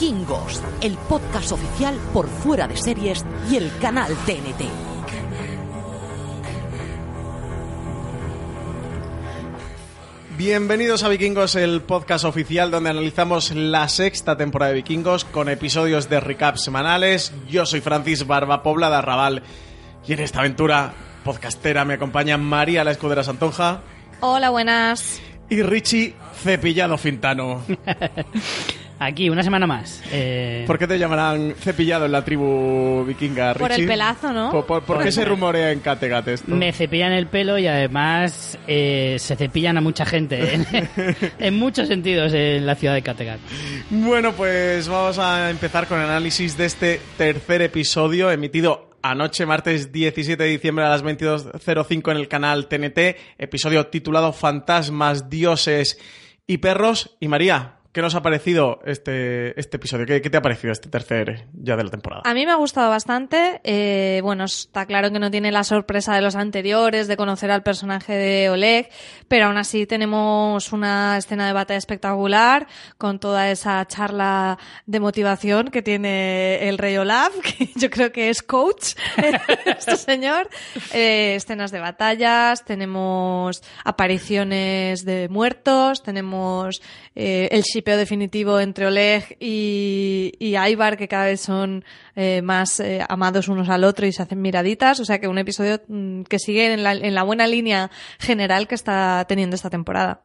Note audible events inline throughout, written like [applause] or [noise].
Vikingos, el podcast oficial por fuera de series y el canal TNT. Bienvenidos a Vikingos, el podcast oficial donde analizamos la sexta temporada de Vikingos con episodios de recap semanales. Yo soy Francis Barba Pobla de Arrabal y en esta aventura podcastera me acompaña María la Escudera Santonja Hola, buenas. y Richie Cepillado Fintano. [laughs] Aquí, una semana más. Eh, ¿Por qué te llamarán cepillado en la tribu vikinga, Richie? Por el pelazo, ¿no? ¿Por, por- por qué se rumorea en Kattegat esto? Me cepillan el pelo y además eh, se cepillan a mucha gente. En, [laughs] en muchos sentidos en la ciudad de Kattegat. Bueno, pues vamos a empezar con el análisis de este tercer episodio emitido anoche, martes 17 de diciembre a las 22.05 en el canal TNT, episodio titulado Fantasmas, Dioses y Perros. Y María, ¿qué nos ha parecido este, este episodio? ¿Qué, qué te ha parecido este tercer ya de la temporada? A mí me ha gustado bastante. Eh, bueno, está claro que no tiene la sorpresa de los anteriores, de conocer al personaje de Oleg, pero aún así tenemos una escena de batalla espectacular con toda esa charla de motivación que tiene el rey Olaf, [laughs] que yo creo que es coach, [laughs] este señor. Eh, escenas de batallas, tenemos apariciones de muertos, tenemos eh, el shipeo definitivo entre Oleg y, y Ivar, que cada vez son eh, más eh, amados unos al otro y se hacen miraditas. O sea que un episodio mm, que sigue en la, en la buena línea general que está teniendo esta temporada.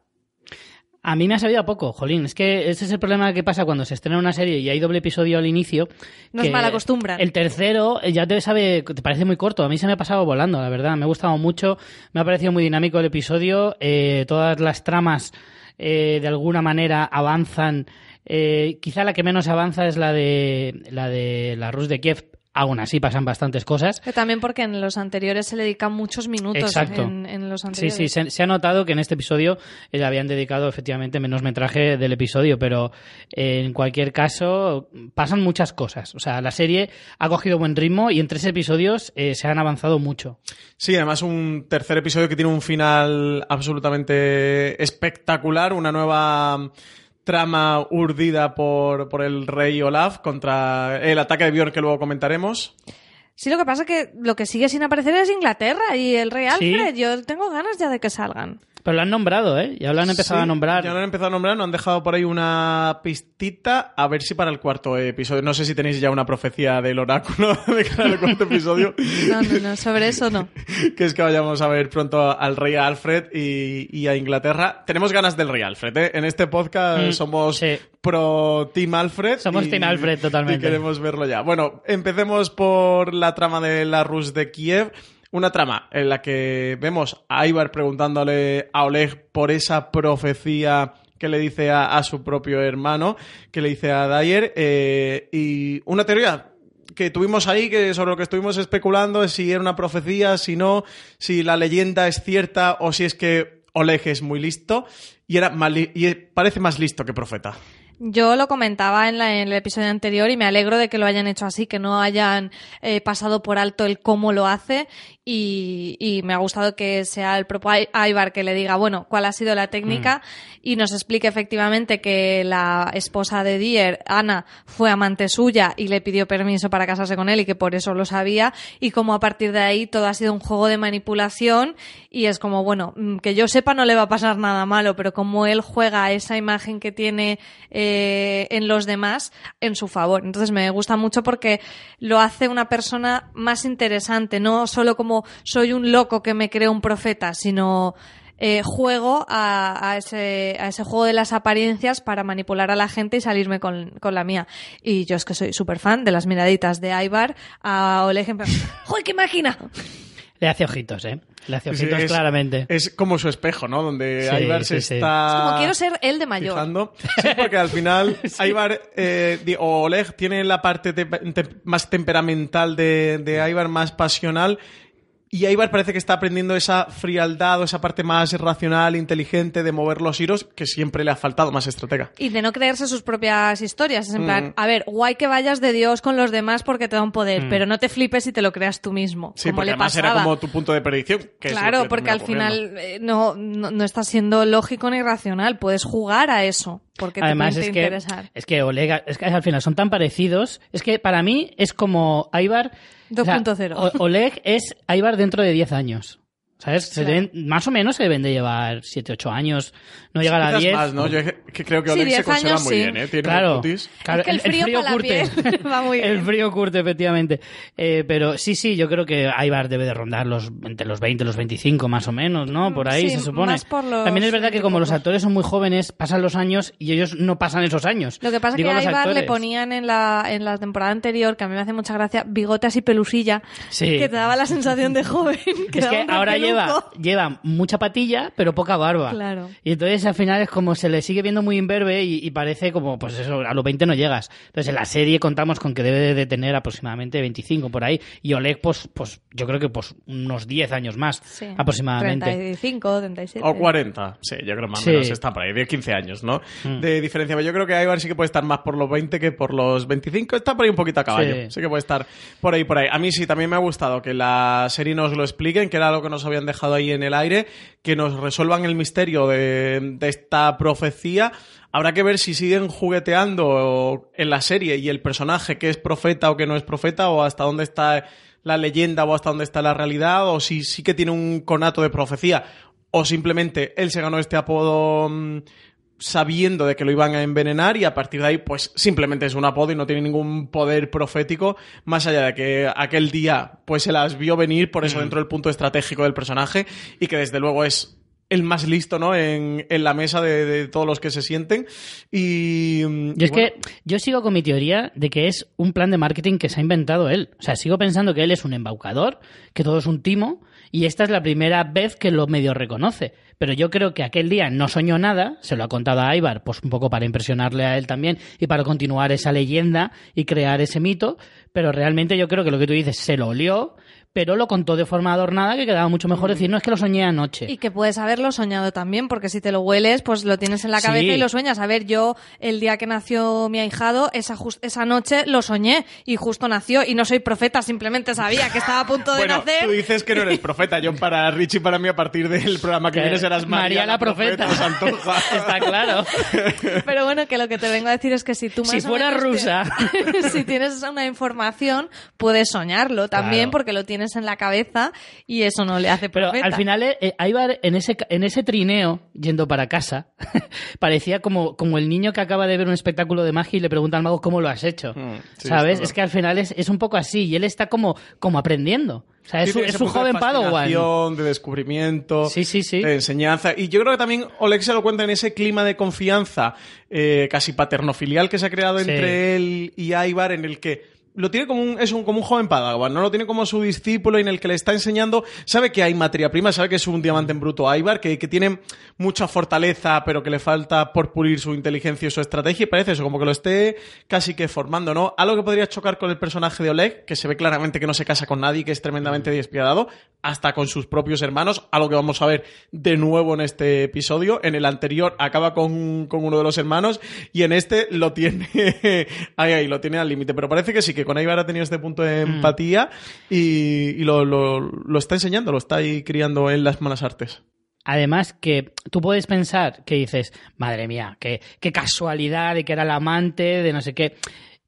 A mí me ha sabido a poco, jolín. Es que ese es el problema que pasa cuando se estrena una serie y hay doble episodio al inicio. Nos malacostumbran. El tercero ya te sabe, te parece muy corto. A mí se me ha pasado volando, la verdad. Me ha gustado mucho. Me ha parecido muy dinámico el episodio. Eh, todas las tramas, eh, de alguna manera, avanzan. Eh, quizá la que menos avanza es la de la de la Rus de Kiev. Aún así pasan bastantes cosas. Que también porque en los anteriores se le dedican muchos minutos Exacto. en, en los Sí, anteriores. sí, se, se ha notado que en este episodio eh, le habían dedicado efectivamente menos metraje del episodio, pero eh, en cualquier caso pasan muchas cosas. O sea, la serie ha cogido buen ritmo y en tres episodios eh, se han avanzado mucho. Sí, además un tercer episodio que tiene un final absolutamente espectacular, una nueva trama urdida por, por el rey Olaf contra el ataque de Björn que luego comentaremos. Sí, lo que pasa es que lo que sigue sin aparecer es Inglaterra y el rey Sí. Alfred. Yo tengo ganas ya de que salgan. Pero lo han nombrado, ¿eh? Ya lo han empezado Sí, a nombrar. Ya lo han empezado a nombrar, nos han dejado por ahí una pistita, a ver si para el cuarto episodio. No sé si tenéis ya una profecía del oráculo [laughs] de cara al cuarto episodio. No, no, no, sobre eso no. [laughs] que es que vayamos a ver pronto al rey Alfred y, y a Inglaterra. Tenemos ganas del rey Alfred, ¿eh? En este podcast Mm, somos sí. pro Team Alfred. Somos y- Team Alfred, totalmente. Y queremos verlo ya. Bueno, empecemos por la trama de la Rus de Kiev. Una trama en la que vemos a Ivar preguntándole a Oleg por esa profecía que le dice a, su propio hermano, que le dice a Dyer, eh, y una teoría que tuvimos ahí, que sobre lo que estuvimos especulando, es si era una profecía, si no, si la leyenda es cierta o si es que Oleg es muy listo y, era parece más listo que profeta. Yo lo comentaba en, la- el episodio anterior y me alegro de que lo hayan hecho así, que no hayan eh, pasado por alto el cómo lo hace y, y me ha gustado que sea el propio Ai- Ivar que le diga, bueno, cuál ha sido la técnica y nos explique efectivamente que la esposa de Dier, Ana, fue amante suya y le pidió permiso para casarse con él y que por eso lo sabía. Y como a partir de ahí todo ha sido un juego de manipulación y es como, bueno, mm, que yo sepa no le va a pasar nada malo, pero como él juega esa imagen que tiene eh, en los demás en su favor. Entonces me gusta mucho porque lo hace una persona más interesante, no solo como soy un loco que me creo un profeta, sino eh, juego a, a ese, a ese juego de las apariencias para manipular a la gente y salirme con, con la mía. Y yo es que soy súper fan de las miraditas de Ivar a Oleg en plan, [laughs] ¡Joder, qué máquina! Le hace ojitos, ¿eh? Le hace Sí, ojitos es- claramente. Es como su espejo, ¿no? Donde Sí, se sí, está. Es como quiero ser él de mayor. fijando. Sí, porque al final [laughs] Ivar eh, o Oleg tiene la parte te- te- más temperamental de, de más pasional. Y Ivar parece que está aprendiendo esa frialdad o esa parte más racional, inteligente de mover los hilos que siempre le ha faltado, más estratega. Y de no creerse sus propias historias. Es en Mm. plan, a ver, guay que vayas de Dios con los demás porque te da un poder, pero no te flipes y te lo creas tú mismo. Sí, como porque le además pasaba. era como tu punto de predicción. que Claro, que porque al final eh, no, no, no está siendo lógico ni racional. Puedes jugar a eso porque Además te es que, interesar. es que Oleg, es que al final son tan parecidos. Es que para mí es como o sea, 2.0. O- Oleg es Ivar dentro de 10 años. ¿Sabes? Se Claro. deben- más o menos se deben de llevar 7, 8 años. No llegar a Quizás 10. más, ¿no? Yo que creo que Sí, Oleg se 10 conserva años, muy sí. bien, ¿eh? Tiene Claro, un cutis. claro, Es que el frío para la piel [laughs] va muy El bien. frío curte, efectivamente. Eh, pero sí, sí, yo creo que Ivar debe de rondar los entre los 20 y los 25 más o menos, ¿no? Por ahí Sí, se supone. más por los También es verdad que como los 20 actores son muy jóvenes, pasan los años y ellos no pasan esos años. Lo que pasa es Digo, que a Ivar le ponían en la, en la temporada anterior, que a mí me hace mucha gracia, bigote así pelusilla, Sí. que te daba la sensación de joven. Que Es que ahora lleva, repeluco. lleva mucha patilla, pero poca barba. Claro. Y entonces al final es como se le sigue viendo muy imberbe y, y parece como, pues eso, a los 20 no llegas. Entonces en la serie contamos con que debe de tener aproximadamente 25 por ahí. Y Oleg, pues, pues yo creo que pues unos 10 años más Sí. aproximadamente. 35, 37. O 40, sí, yo creo más o Sí. menos está por ahí, 10, 15 años, ¿no? De diferencia. Yo creo que Ivar sí que puede estar más por los 20 que por los 25. Está por ahí un poquito a caballo. Sí. Sí. que puede estar por ahí, por ahí. A mí sí, también me ha gustado que la serie nos lo expliquen, que era lo que nos habían dejado ahí en el aire, que nos resuelvan el misterio de, esta profecía. Habrá que ver si siguen jugueteando en la serie y el personaje que es profeta o que no es profeta o hasta dónde está la leyenda o hasta dónde está la realidad o si sí que tiene un conato de profecía o simplemente él se ganó este apodo mm, sabiendo de que lo iban a envenenar y a partir de ahí pues simplemente es un apodo y no tiene ningún poder profético más allá de que aquel día pues se las vio venir por eso dentro del punto estratégico del personaje y que desde luego es el más listo, ¿no? En, en la mesa de, de todos los que se sienten. Y. mm, Yo es bueno, que yo sigo con mi teoría de que es un plan de marketing que se ha inventado él. O sea, sigo pensando que él es un embaucador, que todo es un timo, y esta es la primera vez que lo medio reconoce. Pero yo creo que aquel día no soñó nada, se lo ha contado a Ivar, pues un poco para impresionarle a él también y para continuar esa leyenda y crear ese mito, pero realmente yo creo que lo que tú dices se lo olió, pero lo contó de forma adornada que quedaba mucho mejor decir, no es que lo soñé anoche. Y que puedes haberlo soñado también, porque si te lo hueles, pues lo tienes en la Sí. cabeza y lo sueñas. A ver, yo el día que nació mi ahijado, esa, esa noche lo soñé y justo nació. Y no soy profeta, simplemente sabía que estaba a punto de Bueno, nacer. tú dices que no eres [laughs] profeta. Yo para Richie, para mí, a partir del programa que, viene serás María, la profeta. Santoja. [laughs] Está claro. [laughs] Pero bueno, que lo que te vengo a decir es que si tú Si más o fuera rusa. te- si tienes una información, puedes soñarlo también Claro. porque lo tienes en la cabeza y eso no le hace Pero al final, eh, eh, en ese, en ese trineo, yendo para casa, [laughs] parecía como, como el niño que acaba de ver un espectáculo de magia y le pregunta al mago cómo lo has hecho. Mm, sí, ¿Sabes? Es que al final es, es un poco así y él está como, como aprendiendo. O sea, es, Sí, su, tiene es ese su punto de joven Padawan. de descubrimiento, Sí, sí, sí. de enseñanza. Y yo creo que también Oleg se lo cuenta en ese clima de confianza eh, casi paternofilial que se ha creado Sí. entre él y Ivar, en el que lo tiene como un, es un, como un joven Padawan, ¿no? Lo tiene como su discípulo en el que le está enseñando, sabe que hay materia prima, sabe que es un diamante en bruto Ivar, que, que tiene mucha fortaleza, pero que le falta por pulir su inteligencia y su estrategia, y parece eso, como que lo esté casi que formando, ¿no? Algo que podría chocar con el personaje de Oleg, que se ve claramente que no se casa con nadie, que es tremendamente despiadado, hasta con sus propios hermanos, algo que vamos a ver de nuevo en este episodio. En el anterior acaba con, con uno de los hermanos, y en este lo tiene [laughs] ahí, ahí, lo tiene al límite. Pero parece que sí, que con Ivar ha tenido este punto de empatía y, y lo, lo, lo está enseñando, lo está ahí criando en las malas artes. Además, que tú puedes pensar que dices, madre mía, qué, qué casualidad de que era el amante, de no sé qué.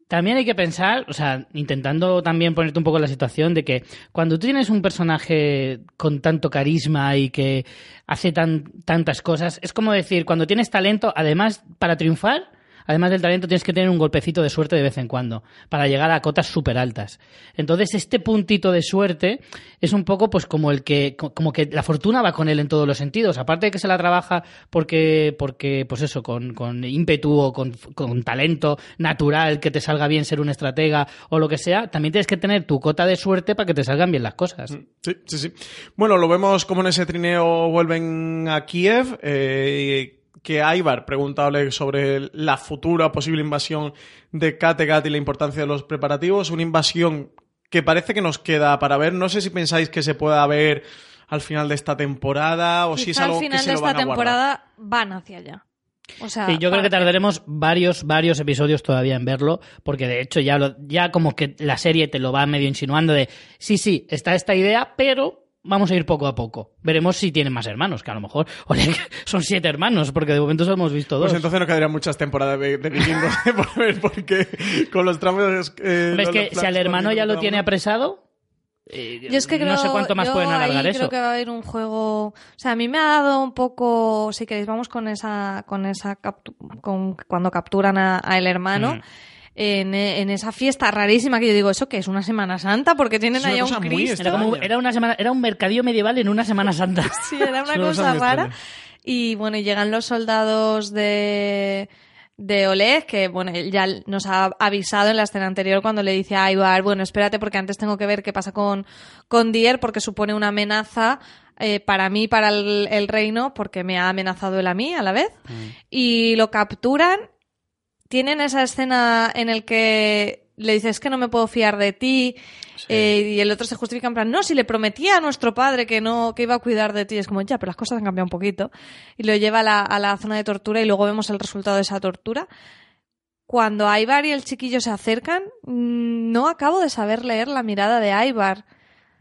También hay que pensar, o sea, intentando también ponerte un poco en la situación de que cuando tú tienes un personaje con tanto carisma y que hace tan, tantas cosas, es como decir, cuando tienes talento, además, para triunfar, además del talento, tienes que tener un golpecito de suerte de vez en cuando para llegar a cotas súper altas. Entonces, este puntito de suerte es un poco pues como el que, como que la fortuna va con él en todos los sentidos. Aparte de que se la trabaja porque, porque pues eso, con, con ímpetu o con, con talento natural, que te salga bien ser un estratega o lo que sea, también tienes que tener tu cota de suerte para que te salgan bien las cosas. Sí, sí, sí. Bueno, lo vemos como en ese trineo vuelven a Kiev. eh, que Ivar pregunta a Oleg sobre la futura posible invasión de Kattegat y la importancia de los preparativos. Una invasión que parece que nos queda para ver. No sé si pensáis que se pueda ver al final de esta temporada o si es algo al final que se de lo esta van a temporada van hacia allá. O sea, Sí, yo creo que tardaremos varios, varios episodios todavía en verlo, porque de hecho ya, lo- ya como que la serie te lo va medio insinuando de, sí, sí, está esta idea, pero vamos a ir poco a poco. Veremos si tienen más hermanos, que a lo mejor [laughs] Oleg, son siete hermanos, porque de momento solo hemos visto dos. Pues entonces no quedarían muchas temporadas de, de vikingos [laughs] por ver, porque con los tramos... Eh, ¿Ves los- que si al hermano ya lo tiene apresado? eh, Yo es que creo, no sé cuánto más yo pueden alargar ahí eso. Creo que va a haber un juego. O sea, a mí me ha dado un poco. Si queréis, vamos con esa. con esa captu- con cuando capturan a, a el hermano. Mm. En, en esa fiesta rarísima que yo digo, ¿eso que es una Semana Santa? Porque tienen Es una ahí a un Cristo. Era, como, era, una semana, era un mercadillo medieval en una Semana Santa. [laughs] Sí, era una cosa rara. Y bueno, y llegan los soldados de, de Oleg, que bueno, él ya nos ha avisado en la escena anterior cuando le dice a Ivar, bueno, espérate porque antes tengo que ver qué pasa con, con Dier porque supone una amenaza eh, para mí, para el, el reino, porque me ha amenazado él a mí a la vez. Y lo capturan. Tienen esa escena en el que le dices que no me puedo fiar de ti eh, y el otro se justifica en plan, no, si le prometía a nuestro padre que no, que iba a cuidar de ti. Es como, ya, pero las cosas han cambiado un poquito. Y lo lleva a la, a la zona de tortura y luego vemos el resultado de esa tortura. Cuando Ivar y el chiquillo se acercan, mm, no acabo de saber leer la mirada de Ivar.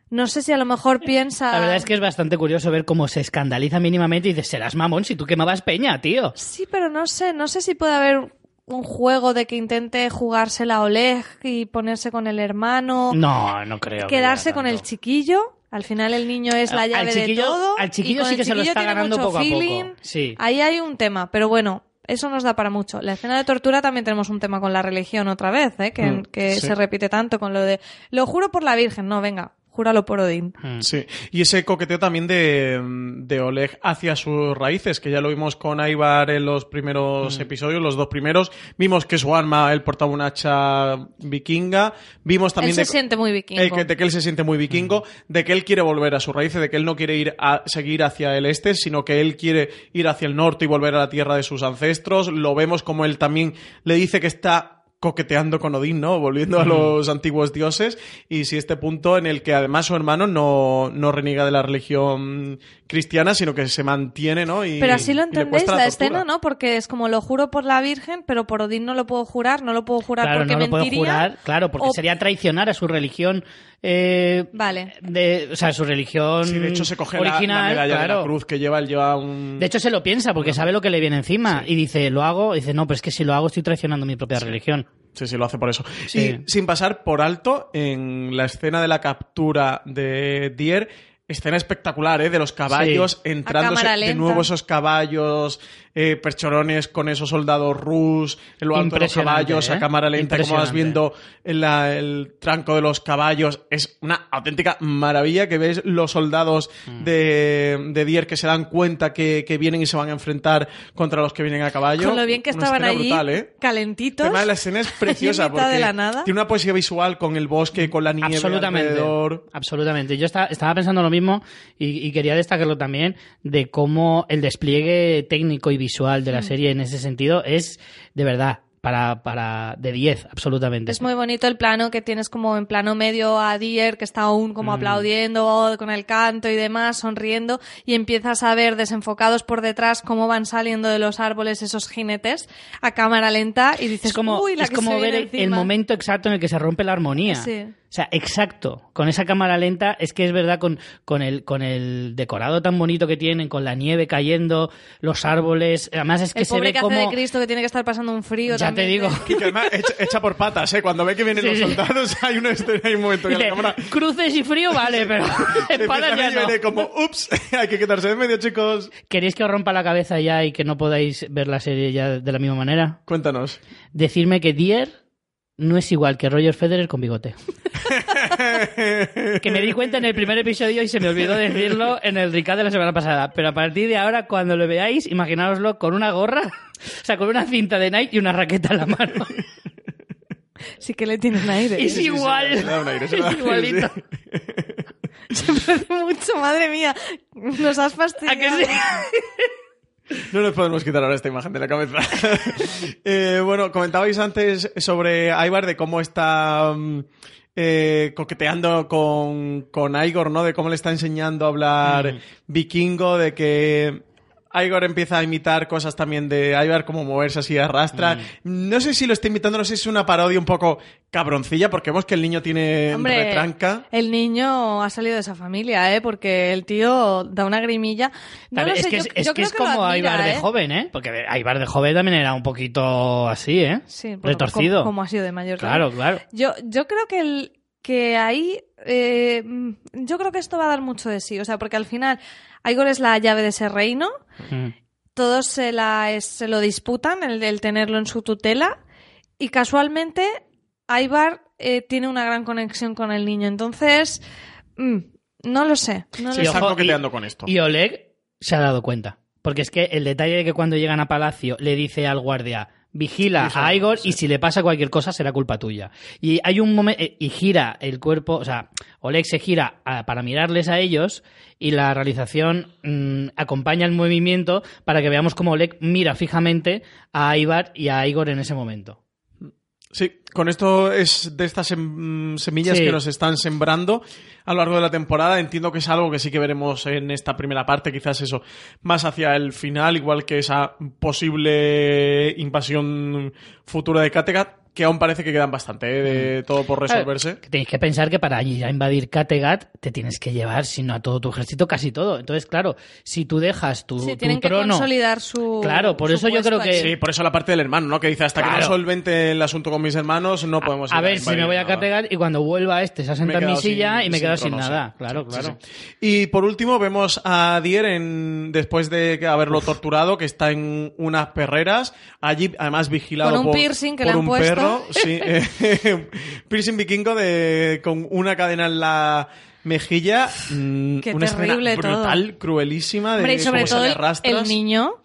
No sé si a lo mejor piensa... La verdad es que es bastante curioso ver cómo se escandaliza mínimamente y dice, serás mamón si tú quemabas peña, tío. Sí, pero no sé, no sé si puede haber un juego de que intente jugársela a Oleg y ponerse con el hermano, No, no creo. que quedarse con el chiquillo. Al final el niño es la llave chiquillo- de todo. al chiquillo sí que se lo chiquillo está ganando poco a poco. Sí. Ahí hay un tema, pero bueno, eso nos da para mucho. La escena de tortura también tenemos un tema con la religión otra vez, ¿eh? que, Mm, que sí. se repite tanto con lo de lo juro por la Virgen. No, venga, júralo por Odín. Mm. Sí, y ese coqueteo también de, de Oleg hacia sus raíces, que ya lo vimos con Ivar en los Mm. primeros episodios, los dos primeros. Vimos que su arma, él portaba un hacha vikinga. Vimos Él también se de, siente muy vikingo. eh, que, de que él se siente muy vikingo, de que él quiere volver a sus raíces, de que él no quiere ir a seguir hacia el este, sino que él quiere ir hacia el norte y volver a la tierra de sus ancestros. Lo vemos como él también le dice que está coqueteando con Odín, ¿no? Volviendo a los antiguos dioses. Y si este punto en el que además su hermano no, no reniega de la religión cristiana, sino que se mantiene, ¿no? Y, Pero así lo entendéis la, tortura. escena, ¿no? Porque es como lo juro por la Virgen, pero por Odín no lo puedo jurar, no lo puedo jurar Claro, porque no lo puedo mentiría. jurar, claro, porque o- sería traicionar a su religión. eh, Vale. de, o sea, su religión Sí, de hecho se coge la- original, la, medalla claro. de la cruz que lleva, él lleva un... De hecho, se lo piensa porque sabe lo que le viene encima y dice, lo hago. Y dice, no, pero es que si lo hago estoy traicionando mi propia religión. Sí, sí, lo hace por eso. Sí. Y sin pasar por alto, en la escena de la captura de Dier, escena espectacular, ¿eh? De los caballos entrando cámara de nuevo esos caballos eh, perchorones con esos soldados rus, en lo alto de los caballos, ¿eh? a cámara lenta, como vas viendo en la- el tranco de los caballos. Es una auténtica maravilla que ves los soldados Mm. de, de Dier que se dan cuenta que, que vienen y se van a enfrentar contra los que vienen a caballo. Con lo bien que Una estaban allí, brutal, ¿eh? calentitos. Además, la escena es [laughs] preciosa porque de la nada. tiene una poesía visual con el bosque, con la nieve Absolutamente. alrededor. Absolutamente. Yo estaba, estaba pensando lo mismo y, y quería destacarlo también de cómo el despliegue técnico y visual de la serie en ese sentido es de verdad para, para de 10, absolutamente. Es muy bonito el plano que tienes como en plano medio a Dier, que está aún como Mm. aplaudiendo con el canto y demás, sonriendo, y empiezas a ver desenfocados por detrás cómo van saliendo de los árboles esos jinetes a cámara lenta y dices, es como, uy, la es que como se ver el, el encima". momento exacto en el que se rompe la armonía. Sí. O sea, exacto. Con esa cámara lenta, es que es verdad, con, con, el, con el decorado tan bonito que tienen, con la nieve cayendo, los árboles. Además, es que el se pobre ve que como. hace de Cristo que tiene que estar pasando un frío Ya te también. digo. Y que además echa, echa por patas, ¿eh? Cuando ve que vienen Sí, los sí. soldados, [laughs] hay una escena, hay un momento que Dice, la cámara cruces y frío, vale, pero [laughs] [laughs] espadas ya no. viene como, ups, hay que quitarse de medio, chicos. ¿Queréis que os rompa la cabeza ya y que no podáis ver la serie ya de la misma manera? Cuéntanos. Decirme que Dier no es igual que Roger Federer con bigote. [laughs] que me di cuenta en el primer episodio y se me olvidó decirlo en el recap de la semana pasada. Pero a partir de ahora, cuando lo veáis, imaginároslo con una gorra, o sea, con una cinta de Nike y una raqueta en la mano. Sí que le tiene un aire. Es sí, igual. un aire, es igualito. [laughs] Se parece mucho, madre mía. Nos has ¿A fastidiado. que sí? No nos podemos quitar ahora esta imagen de la cabeza. [laughs] Eh, bueno, comentabais antes sobre Ivar, de cómo está mm, eh, coqueteando con, con Igor, ¿no? De cómo le está enseñando a hablar Mm. vikingo, de que Igor empieza a imitar cosas también de Ivar, como moverse así a rastra. Mm. No sé si lo está imitando, no sé si es una parodia un poco cabroncilla, porque vemos que el niño tiene Hombre, retranca. el niño ha salido de esa familia, ¿eh? Porque el tío da una grimilla. No También lo es sé, que yo- es, es yo que creo es que lo como Aibar de ¿eh? joven, ¿eh? Porque Aibar de joven también era un poquito así, ¿eh? Sí, bueno, Retorcido. Como, como ha sido de mayor. Claro, claro. Yo, yo creo que, el, que ahí. eh, mm, yo creo que esto va a dar mucho de sí. O sea, porque al final, Igor es la llave de ese reino. Mm. Todos se, la, es- se lo disputan, el, el tenerlo en su tutela. Y casualmente, Ibar eh, tiene una gran conexión con el niño. Entonces. mm, no lo sé. No Sí, lo sé. ojo, con esto. Y Oleg se ha dado cuenta. Porque es que el detalle de que cuando llegan a Palacio le dice al guardia, vigila a Igor sí. y si le pasa cualquier cosa será culpa tuya. Y hay un momento, y gira el cuerpo, o sea, Oleg se gira a- para mirarles a ellos y la realización mm, acompaña el movimiento para que veamos cómo Oleg mira fijamente a Ivar y a Igor en ese momento. Sí, con esto es de estas sem- semillas Sí. que nos están sembrando a lo largo de la temporada. Entiendo que es algo que sí que veremos en esta primera parte, quizás eso, más hacia el final, igual que esa posible invasión futura de Kattegat, que aún parece que quedan bastante, ¿eh? de todo por resolverse. Que tenéis que pensar que para ir a invadir Kattegat te tienes que llevar, si no a todo tu ejército, casi todo. Entonces, claro, si tú dejas tu, Sí, tu tienen que consolidar su. Claro, por su eso yo creo que-. Sí, por eso la parte del hermano, ¿no? Que dice, hasta que no solvente el asunto con mis hermanos, no podemos A ir ver, si me voy a. Kattegat y cuando vuelva este se asenta en mi silla sin- y me sin quedo sin trono, sí. nada. Claro, Sí, claro. sí. Y por último vemos a Dier en, después de haberlo torturado, que está en unas perreras, allí además vigilado Con un por, piercing que por le han un puesto. perro, [laughs] sí, eh, [laughs] piercing vikingo de, con una cadena en la mejilla, mm, Qué una escena terrible todo. brutal, cruelísima, de Hombre, y sobre cómo se todo le el, el niño.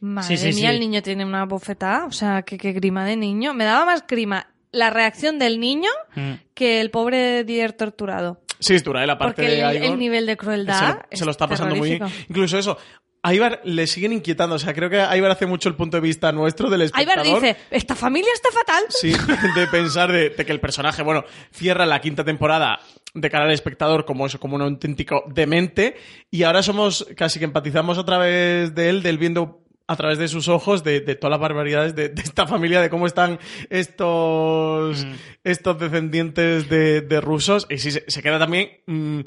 Madre Sí, sí, mía, sí. el niño tiene una bofetada. O sea, que, que grima de niño. Me daba más grima la reacción del niño Mm. que el pobre Dier torturado. Sí, es dura, ¿eh? la parte Porque de el, Igor. el nivel de se crueldad. lo, se lo está pasando muy bien. Incluso eso. A Ibar le siguen inquietando. O sea, creo que a Ibar hace mucho el punto de vista nuestro del espectador. Ibar dice: Esta familia está fatal. Sí, [laughs] de pensar de, de que el personaje, bueno, cierra la quinta temporada de cara al espectador como eso, como un auténtico demente. Y ahora somos, casi que empatizamos otra vez de él, del viendo a través de sus ojos de, de todas las barbaridades de, de esta familia, de cómo están estos, estos descendientes de, de rusos. Y sí, se, se queda también mm,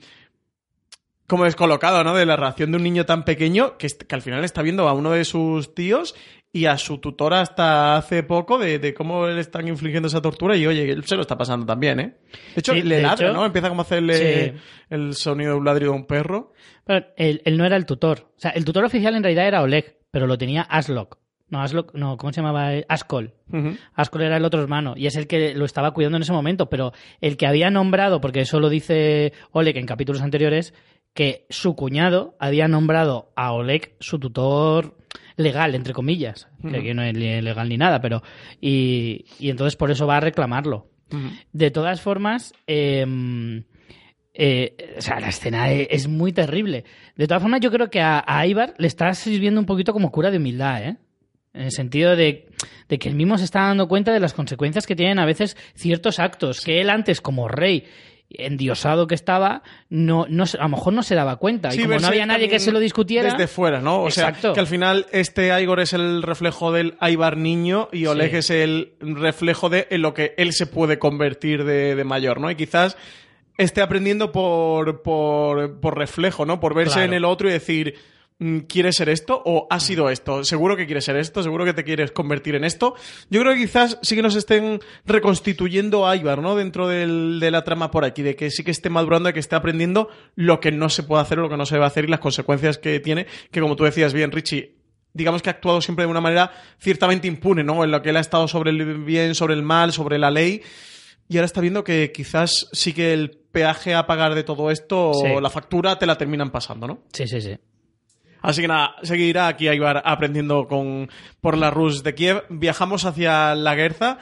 como descolocado, ¿no? De la reacción de un niño tan pequeño que, que al final está viendo a uno de sus tíos y a su tutora hasta hace poco de, de cómo le están infligiendo esa tortura y oye, él se lo está pasando también, ¿eh? De hecho, Sí, le ladra, hecho- ¿no? Empieza como a hacerle Sí. el sonido de un ladrido de un perro. Pero él, él no era el tutor. O sea, el tutor oficial en realidad era Oleg, pero lo tenía Aslok. No, Aslok, no, ¿cómo se llamaba? Askol. Ujú. Askol era el otro hermano y es el que lo estaba cuidando en ese momento, pero el que había nombrado, porque eso lo dice Oleg en capítulos anteriores, que su cuñado había nombrado a Oleg su tutor legal, entre comillas, que aquí no es legal ni nada, pero... Y, y entonces por eso va a reclamarlo. De todas formas, eh, eh, o sea, la escena e- es, muy terrible. De todas formas, yo creo que a, a Ivar le está sirviendo un poquito como cura de humildad, ¿eh? En el sentido de, de que él mismo se está dando cuenta de las consecuencias que tienen a veces ciertos actos, que él antes como rey endiosado que estaba, no, no, a lo mejor no se daba cuenta. Sí, y como no había nadie que se lo discutiera. Desde fuera, ¿no? O Exacto. sea, que al final este Igor es el reflejo del Ibar niño y Oleg Sí. es el reflejo de en lo que él se puede convertir de, de mayor, ¿no? Y quizás esté aprendiendo por, por, por reflejo, ¿no? Por verse Claro. en el otro y decir, ¿quieres ser esto o has sido esto? Seguro que quieres ser esto, seguro que te quieres convertir en esto. Yo creo que quizás sí que nos estén reconstituyendo a Ibar, ¿no? Dentro del- de la trama por aquí, de que sí que esté madurando y que esté aprendiendo lo que no se puede hacer o lo que no se debe hacer y las consecuencias que tiene, que como tú decías bien, Richie, digamos que ha actuado siempre de una manera ciertamente impune, ¿no? En lo que él ha estado sobre el bien, sobre el mal, sobre la ley. Y ahora está viendo que quizás sí que el peaje a pagar de todo esto, Sí. la factura, te la terminan pasando, ¿no? Sí, sí, sí. Así que nada, seguirá aquí a Ibar aprendiendo con, por la Rus de Kiev. Viajamos hacia la Guerza,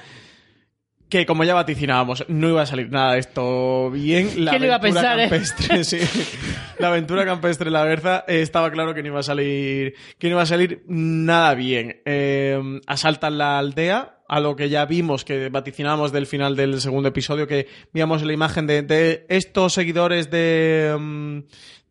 que como ya vaticinábamos, no iba a salir nada de esto bien. La ¿Quién iba a pensar, eh? campestre, [laughs] sí. La aventura campestre en la Guerza eh, estaba claro que no iba a salir, que no iba a salir nada bien. Eh, asaltan la aldea, a lo que ya vimos, que vaticinábamos del final del segundo episodio, que víamos la imagen de, de estos seguidores de, mm,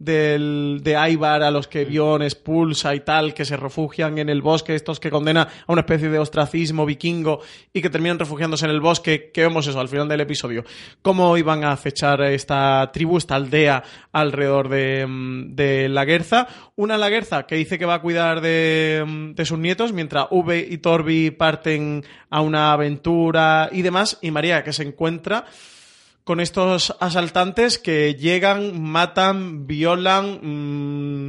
del, de Ibar a los que Bion expulsa y tal, que se refugian en el bosque, estos que condena a una especie de ostracismo vikingo y que terminan refugiándose en el bosque, que vemos eso al final del episodio, cómo iban a acechar esta tribu, esta aldea alrededor de, mm, de la Guerza. Una Laguerza que dice que va a cuidar de, mm, de sus nietos, mientras V y Torbi parten a una aventura y demás, y María que se encuentra con estos asaltantes que llegan, matan, violan,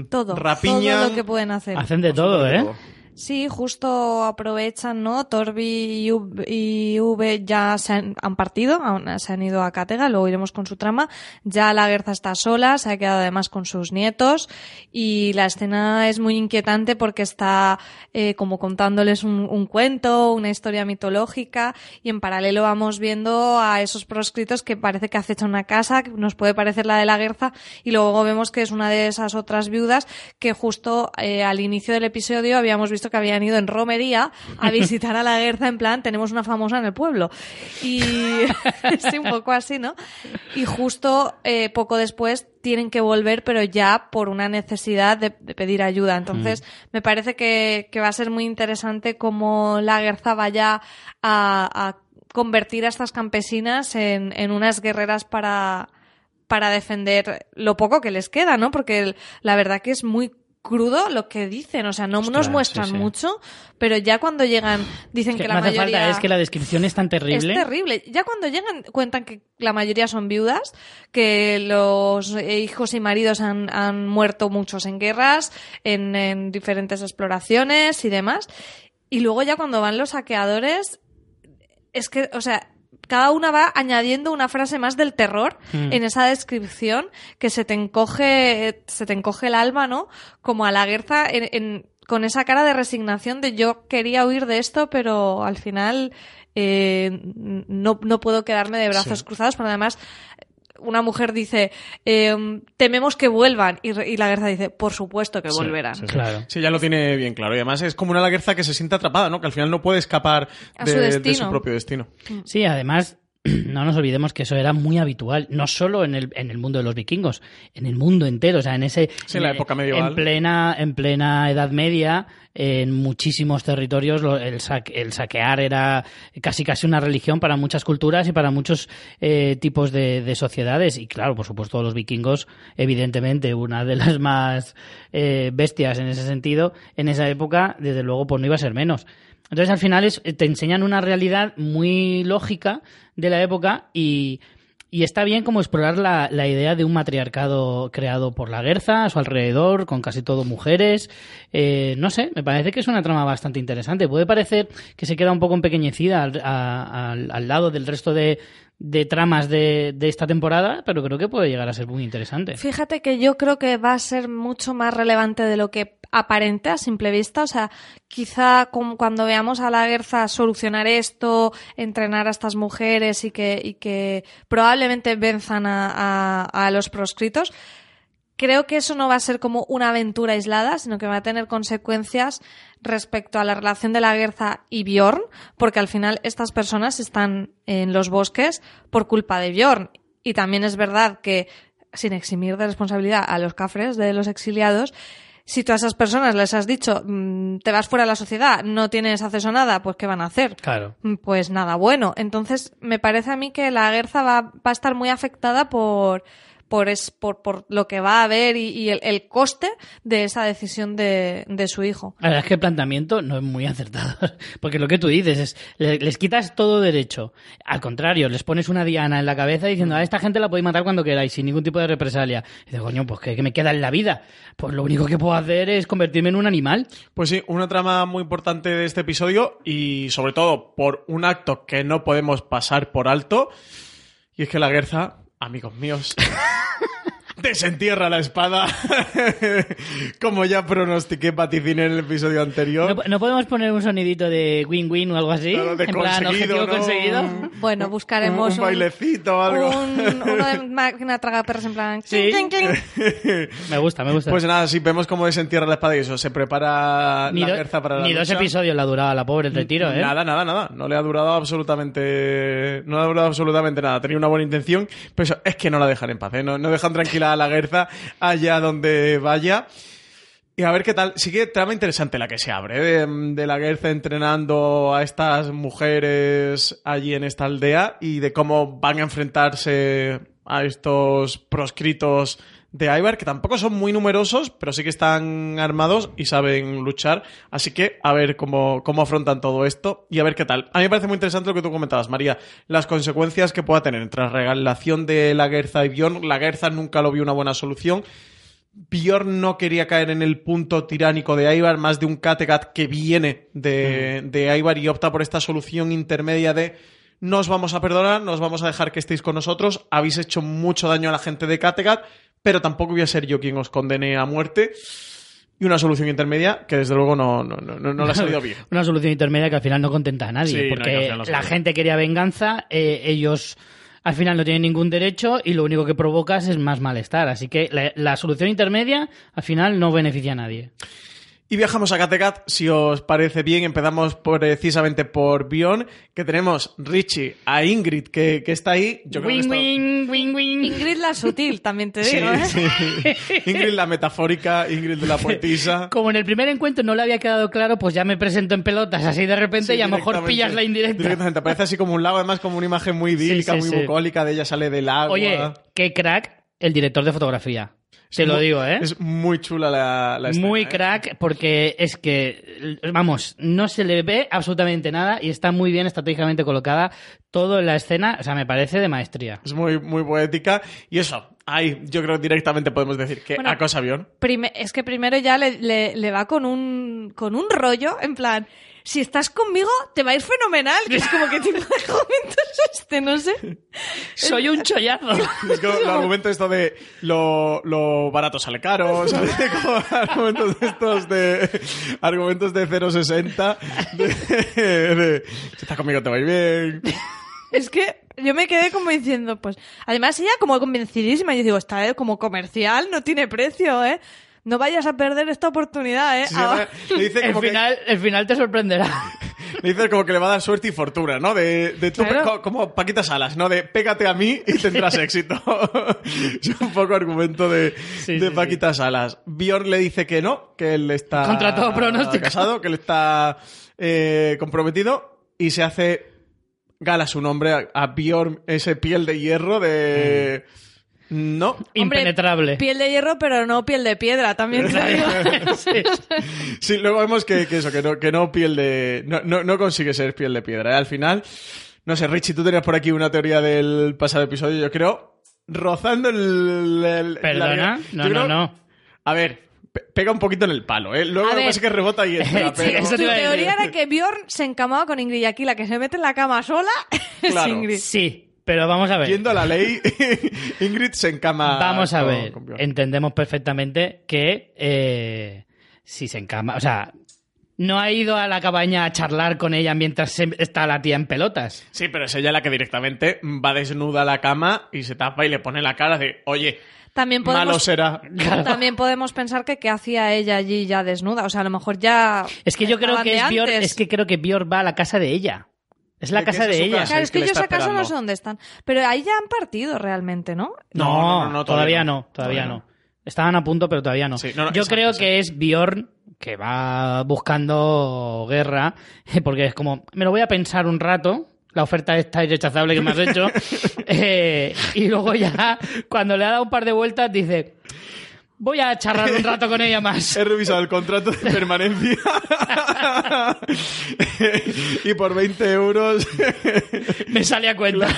mm, Todo, rapiñan. todo lo que pueden hacer. Hacen de todo, ¿eh? Sí, justo aprovechan, ¿no? Torbi y V, ya se han, partido, se han ido a Cátega, luego iremos con su trama. Ya la Guerza está sola, se ha quedado además con sus nietos y la escena es muy inquietante porque está eh, como contándoles un, un cuento, una historia mitológica y en paralelo vamos viendo a esos proscritos que parece que acechan una casa, que nos puede parecer la de la Guerza y luego vemos que es una de esas otras viudas que justo eh, al inicio del episodio habíamos visto que habían ido en romería a [laughs] visitar a la Guerza en plan tenemos una famosa en el pueblo y [laughs] sí un poco así no y justo eh, poco después tienen que volver pero ya por una necesidad de, de pedir ayuda. Entonces me parece que, que va a ser muy interesante cómo la Guerza vaya a, a convertir a estas campesinas en, en unas guerreras para para defender lo poco que les queda, ¿no? Porque la verdad que es muy crudo lo que dicen, o sea, no Ostras, nos muestran sí, sí. mucho, pero ya cuando llegan dicen Que que, no la hace mayoría falta, es que la descripción es tan terrible. es terrible. Ya cuando llegan cuentan que la mayoría son viudas, que los hijos y maridos han, han muerto muchos en guerras, en, en diferentes exploraciones y demás. Y luego ya cuando van los saqueadores, es que, o sea, cada una va añadiendo una frase más del terror Mm. en esa descripción que se te encoge, se te encoge el alma, ¿no? Como a la guerra en, en- con esa cara de resignación de yo quería huir de esto, pero al final eh, no, no puedo quedarme de brazos Sí. cruzados, pero además una mujer dice eh, tememos que vuelvan y, re- y la guerra dice por supuesto que Sí, volverán. sí, sí. Claro. Sí, ya lo tiene bien claro. Y además es como una laguerza que se siente atrapada, ¿no? Que al final no puede escapar de, su de destino. su propio destino. Sí, además, no nos olvidemos que eso era muy habitual, no solo en el, en el mundo de los vikingos, en el mundo entero, o sea, en ese... Sí, en la época medieval. En plena, en plena Edad Media, en muchísimos territorios, lo- el, saque- el saquear era casi casi una religión para muchas culturas y para muchos eh, tipos de, de sociedades. Y claro, por supuesto, los vikingos, evidentemente, una de las más eh, bestias en ese sentido, en esa época, desde luego, pues no iba a ser menos. Entonces, al final, es, te enseñan una realidad muy lógica de la época y, y está bien como explorar la, la idea de un matriarcado creado por la Guerza a su alrededor, con casi todo mujeres. Eh, no sé, me parece que es una trama bastante interesante. Puede parecer que se queda un poco empequeñecida al, al- al lado del resto de, de tramas de, de esta temporada, pero creo que puede llegar a ser muy interesante. Fíjate que yo creo que va a ser mucho más relevante de lo que aparenta a simple vista. O sea, quizá cuando veamos a la Guerza solucionar esto, entrenar a estas mujeres y que, y que probablemente venzan a, a- a los proscritos, creo que eso no va a ser como una aventura aislada, sino que va a tener consecuencias respecto a la relación de la Guerza y Bjorn, porque al final estas personas están en los bosques por culpa de Bjorn. Y también es verdad que, sin eximir de responsabilidad a los cafres de los exiliados, si tú a esas personas les has dicho, mm, te vas fuera de la sociedad, no tienes acceso a nada, pues ¿qué van a hacer? Claro. Mm, Pues nada bueno. Entonces, me parece a mí que la Guerza va, va a estar muy afectada por, por, es, por, por lo que va a haber y, y el, el coste de esa decisión de, de su hijo. La verdad es que el planteamiento no es muy acertado. [laughs] Porque lo que tú dices es, le- les quitas todo derecho. Al contrario, les pones una diana en la cabeza diciendo, a esta gente la podéis matar cuando queráis, sin ningún tipo de represalia. Y dices, coño, pues ¿qué, qué me queda en la vida? Pues lo único que puedo hacer es convertirme en un animal. Pues sí, una trama muy importante de este episodio y sobre todo por un acto que no podemos pasar por alto. Y es que la Guerza, amigos míos, [laughs] desentierra la espada. [laughs] Como ya pronostiqué vaticiné en el episodio anterior. ¿No, no podemos poner un sonidito de win-win o algo así? Claro, de en plan, conseguido, objetivo ¿no? conseguido. Bueno, buscaremos un, un- bailecito o algo. Un, uno de máquina tragaperras en plan... Sí. [laughs] Me gusta, me gusta. Pues nada, sí, vemos cómo desentierra la espada y eso. Se prepara ni la do- para la ni dos lucha. episodios la duraba la pobre el retiro, ¿eh? Nada, nada, nada. No le ha durado absolutamente. No le ha durado absolutamente nada. Tenía una buena intención, pero eso, es que no la dejan en paz, ¿eh? No, no dejan tranquila la Guerza allá donde vaya. Y a ver qué tal. Sí que trama interesante la que se abre, ¿eh? de, de la Guerza entrenando a estas mujeres allí en esta aldea y de cómo van a enfrentarse a estos proscritos de Ibar, que tampoco son muy numerosos, pero sí que están armados y saben luchar. Así que a ver cómo, cómo afrontan todo esto y a ver qué tal. A mí me parece muy interesante lo que tú comentabas, María, las consecuencias que pueda tener entre la relación de la Guerza y Bjorn. La Guerza nunca lo vio una buena solución. Bjorn no quería caer en el punto tiránico de Ivar, más de un Kattegat que viene de, de Ivar y opta por esta solución intermedia de no os vamos a perdonar, no os vamos a dejar que estéis con nosotros, habéis hecho mucho daño a la gente de Kattegat, pero tampoco voy a ser yo quien os condene a muerte. Y una solución intermedia que desde luego no, no, no, no, no le ha salido [laughs] bien. Una solución intermedia que al final no contenta a nadie, Sí, porque no la gente quería venganza, eh, ellos al final no tienen ningún derecho y lo único que provocas es más malestar. Así que la, la solución intermedia al final no beneficia a nadie. Y viajamos a Kattegat, si os parece bien, empezamos precisamente por Bion, que tenemos Richie, a Ingrid, que, que está ahí. Yo creo que Win, esto- win, win, win. Ingrid la sutil, también te Sí, digo, ¿eh? sí. Ingrid la metafórica, Ingrid de la poetisa. [laughs] Como en el primer encuentro no le había quedado claro, pues ya me presento en pelotas así de repente Sí, y a lo mejor pillas la indirecta. Directamente, aparece así como un lago, además como una imagen muy idílica, Sí, sí, muy sí. bucólica, de ella sale del agua. Oye, qué crack el director de fotografía. Te lo muy- digo, ¿eh? Es muy chula la, la escena, Muy ¿eh? crack porque es que, vamos, no se le ve absolutamente nada y está muy bien estratégicamente colocada todo en la escena, o sea, me parece de maestría. Es muy, muy poética. Y eso, ahí yo creo que directamente podemos decir que Bueno, acosa avión. Prime- es que primero ya le, le- le va con un, con un rollo, en plan, si estás conmigo, te va a ir fenomenal. Que es como que tipo de argumento es este, no sé. Soy un chollazo. Es que el argumento esto de lo, lo barato sale caro, ¿sabes? [laughs] Como argumentos de estos de argumentos de 0.60 de, de, si estás conmigo te va a ir bien. Es que yo me quedé como diciendo, pues, además ella como convencidísima, y yo digo, está eh, como comercial, no tiene precio, ¿eh? No vayas a perder esta oportunidad, ¿eh? Sí, Ah, le dice El que final, el final te sorprenderá. [laughs] le dice como que le va a dar suerte y fortuna, ¿no? De, de tú Claro. como Paquita Salas, ¿no? De pégate a mí y tendrás éxito. [laughs] es un poco argumento de, Sí, de sí, Paquita Salas. Bjorn le dice que no, que él está Contra todo pronóstico. [laughs] casado, que él está eh, comprometido y se hace gala su nombre a, a Bjorn, ese piel de hierro de... No. hombre, Impenetrable. Piel de hierro, pero no piel de piedra, también. [laughs] [laughs] Sí. Sí, luego vemos que, que eso, que no, que no piel de. No, no, no consigue ser piel de piedra. ¿eh? Al final. No sé, Richie, tú tenías por aquí una teoría del pasado episodio, yo creo. Rozando el. el- ¿Perdona? la- No, creo- no, no. A ver, pe- pega un poquito en el palo, ¿eh? Luego A lo que ver. pasa es que rebota y entra, [laughs] Sí, pero. eso Tu teoría era que Bjorn se encamaba con Ingrid y aquí la que se mete en la cama sola es Claro. Ingrid. Sí, pero vamos a ver. Yendo a la ley, [laughs] Ingrid se encama. Vamos a con- ver. con Bjorn. Entendemos perfectamente que eh, si se encama. O sea, no ha ido a la cabaña a charlar con ella mientras se- está la tía en pelotas. Sí, pero es ella la que directamente va desnuda a la cama y se tapa y le pone la cara de, oye, También malo podemos, será. también podemos pensar que qué hacía ella allí ya desnuda. O sea, a lo mejor ya. Es que yo creo que es antes. es que creo que Björn va a la casa de ella. Es la casa de ella. casa. Claro, es que esa casa no sé dónde están. Pero ahí ya han partido realmente, ¿no? No, No, no, no, todavía todavía no. todavía Todavía no. Estaban a punto, pero todavía no. Sí, no, no, Yo exacto, creo que es Bjorn que va buscando guerra, [laughs] porque es como, me lo voy a pensar un rato, la oferta esta irrechazable que me has hecho, [laughs] [laughs] eh, y luego ya, cuando le ha dado un par de vueltas, dice, voy a charlar un rato con ella más. [laughs] He revisado el contrato de permanencia [laughs] y por 20 euros me sale a cuenta. [laughs]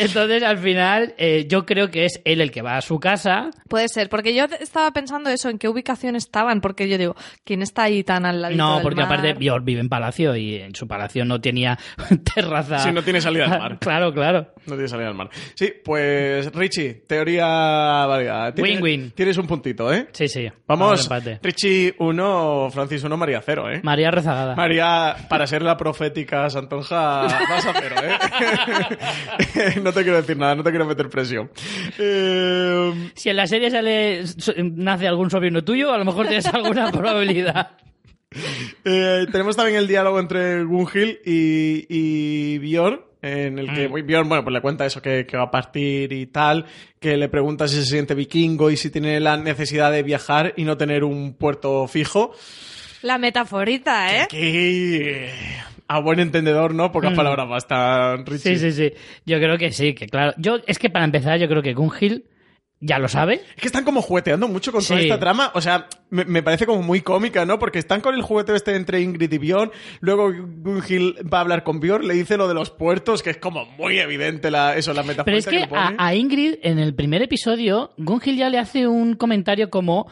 Entonces, al final, eh, yo creo que es él el que va a su casa. Puede ser, porque yo estaba pensando eso, en qué ubicación estaban, porque yo digo, ¿quién está ahí tan al lado No, del porque mar? aparte Bjorn vive en palacio y en su palacio no tenía [laughs] terraza. Sí, no tiene salida al mar. [laughs] Claro, claro. no tiene salida al mar. Sí, pues Richie, teoría válida. Win-win. Tienes un puntito, ¿eh? Sí, sí. Vamos. Richie 1, Francis 1, María 0, ¿eh? María rezagada. María, para ser la profética Santonja, vas a cero, ¿eh? [laughs] no te quiero decir nada, no te quiero meter presión. Eh, Si en la serie sale nace algún sobrino tuyo, a lo mejor tienes alguna [laughs] probabilidad. eh, tenemos también el diálogo entre Gunhild y, y Bjorn, en el que Mm. Bjorn, bueno, pues le cuenta eso, que, que va a partir y tal, que le pregunta si se siente vikingo y si tiene la necesidad de viajar y no tener un puerto fijo. La metaforita, ¿eh? Que, a buen entendedor, ¿no? Pocas Mm. palabras bastan, Richie. Sí, sí, sí. Yo creo que sí, que claro. Yo, es que para empezar, yo creo que Gunhild ya lo sabe. Es que están como jugueteando mucho con toda esta trama. O sea, me, me parece como muy cómica, ¿no? Porque están con el jugueteo este entre Ingrid y Bjorn. Luego Gunhild va a hablar con Bjorn, le dice lo de los puertos, que es como muy evidente la, eso, la metáfora Pero es que le pone. a, a Ingrid, en el primer episodio, Gunhild ya le hace un comentario como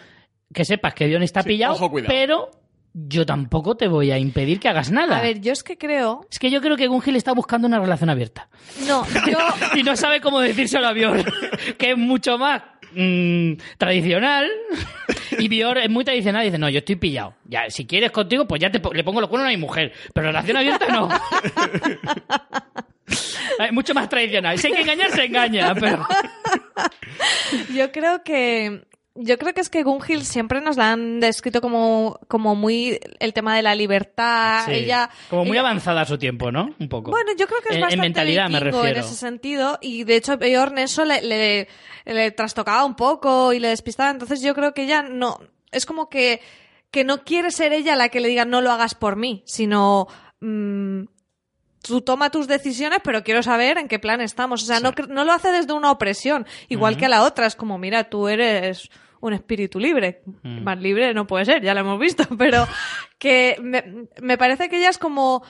que sepas que Dion está Sí, pillado, ojo, pero yo tampoco te voy a impedir que hagas nada. A ver, yo es que creo... Es que yo creo que Gunhild está buscando una relación abierta. No, yo... [laughs] y no sabe cómo decírselo a Bjorn, [laughs] que es mucho más mm, tradicional. Y Bjorn es muy tradicional y dice, no, yo estoy pillado. Ya, si quieres contigo, pues ya te, le pongo los cuernos a mi mujer. Pero relación abierta no. [laughs] Es mucho más tradicional. Si hay que engañar, se engaña. Pero... Yo creo que. Yo creo que es que Gunhild siempre nos la han descrito como, como muy el tema de la libertad. Sí, Ella. como muy ella- avanzada a su tiempo, ¿no? Un poco. Bueno, yo creo que es En- en bastante mentalidad me vikingo en refiero. ese sentido. Y de hecho, Bjorn eso le, le, le trastocaba un poco y le despistaba. Entonces yo creo que ella no. Es como que, que no quiere ser ella la que le diga no lo hagas por mí, sino. mm, tú toma tus decisiones, pero quiero saber en qué plan estamos. O sea, no, no lo hace desde una opresión, igual que a la otra. Es como, mira, tú eres un espíritu libre. Mm. Más libre no puede ser, ya lo hemos visto, [laughs] pero que me, me parece que ella es como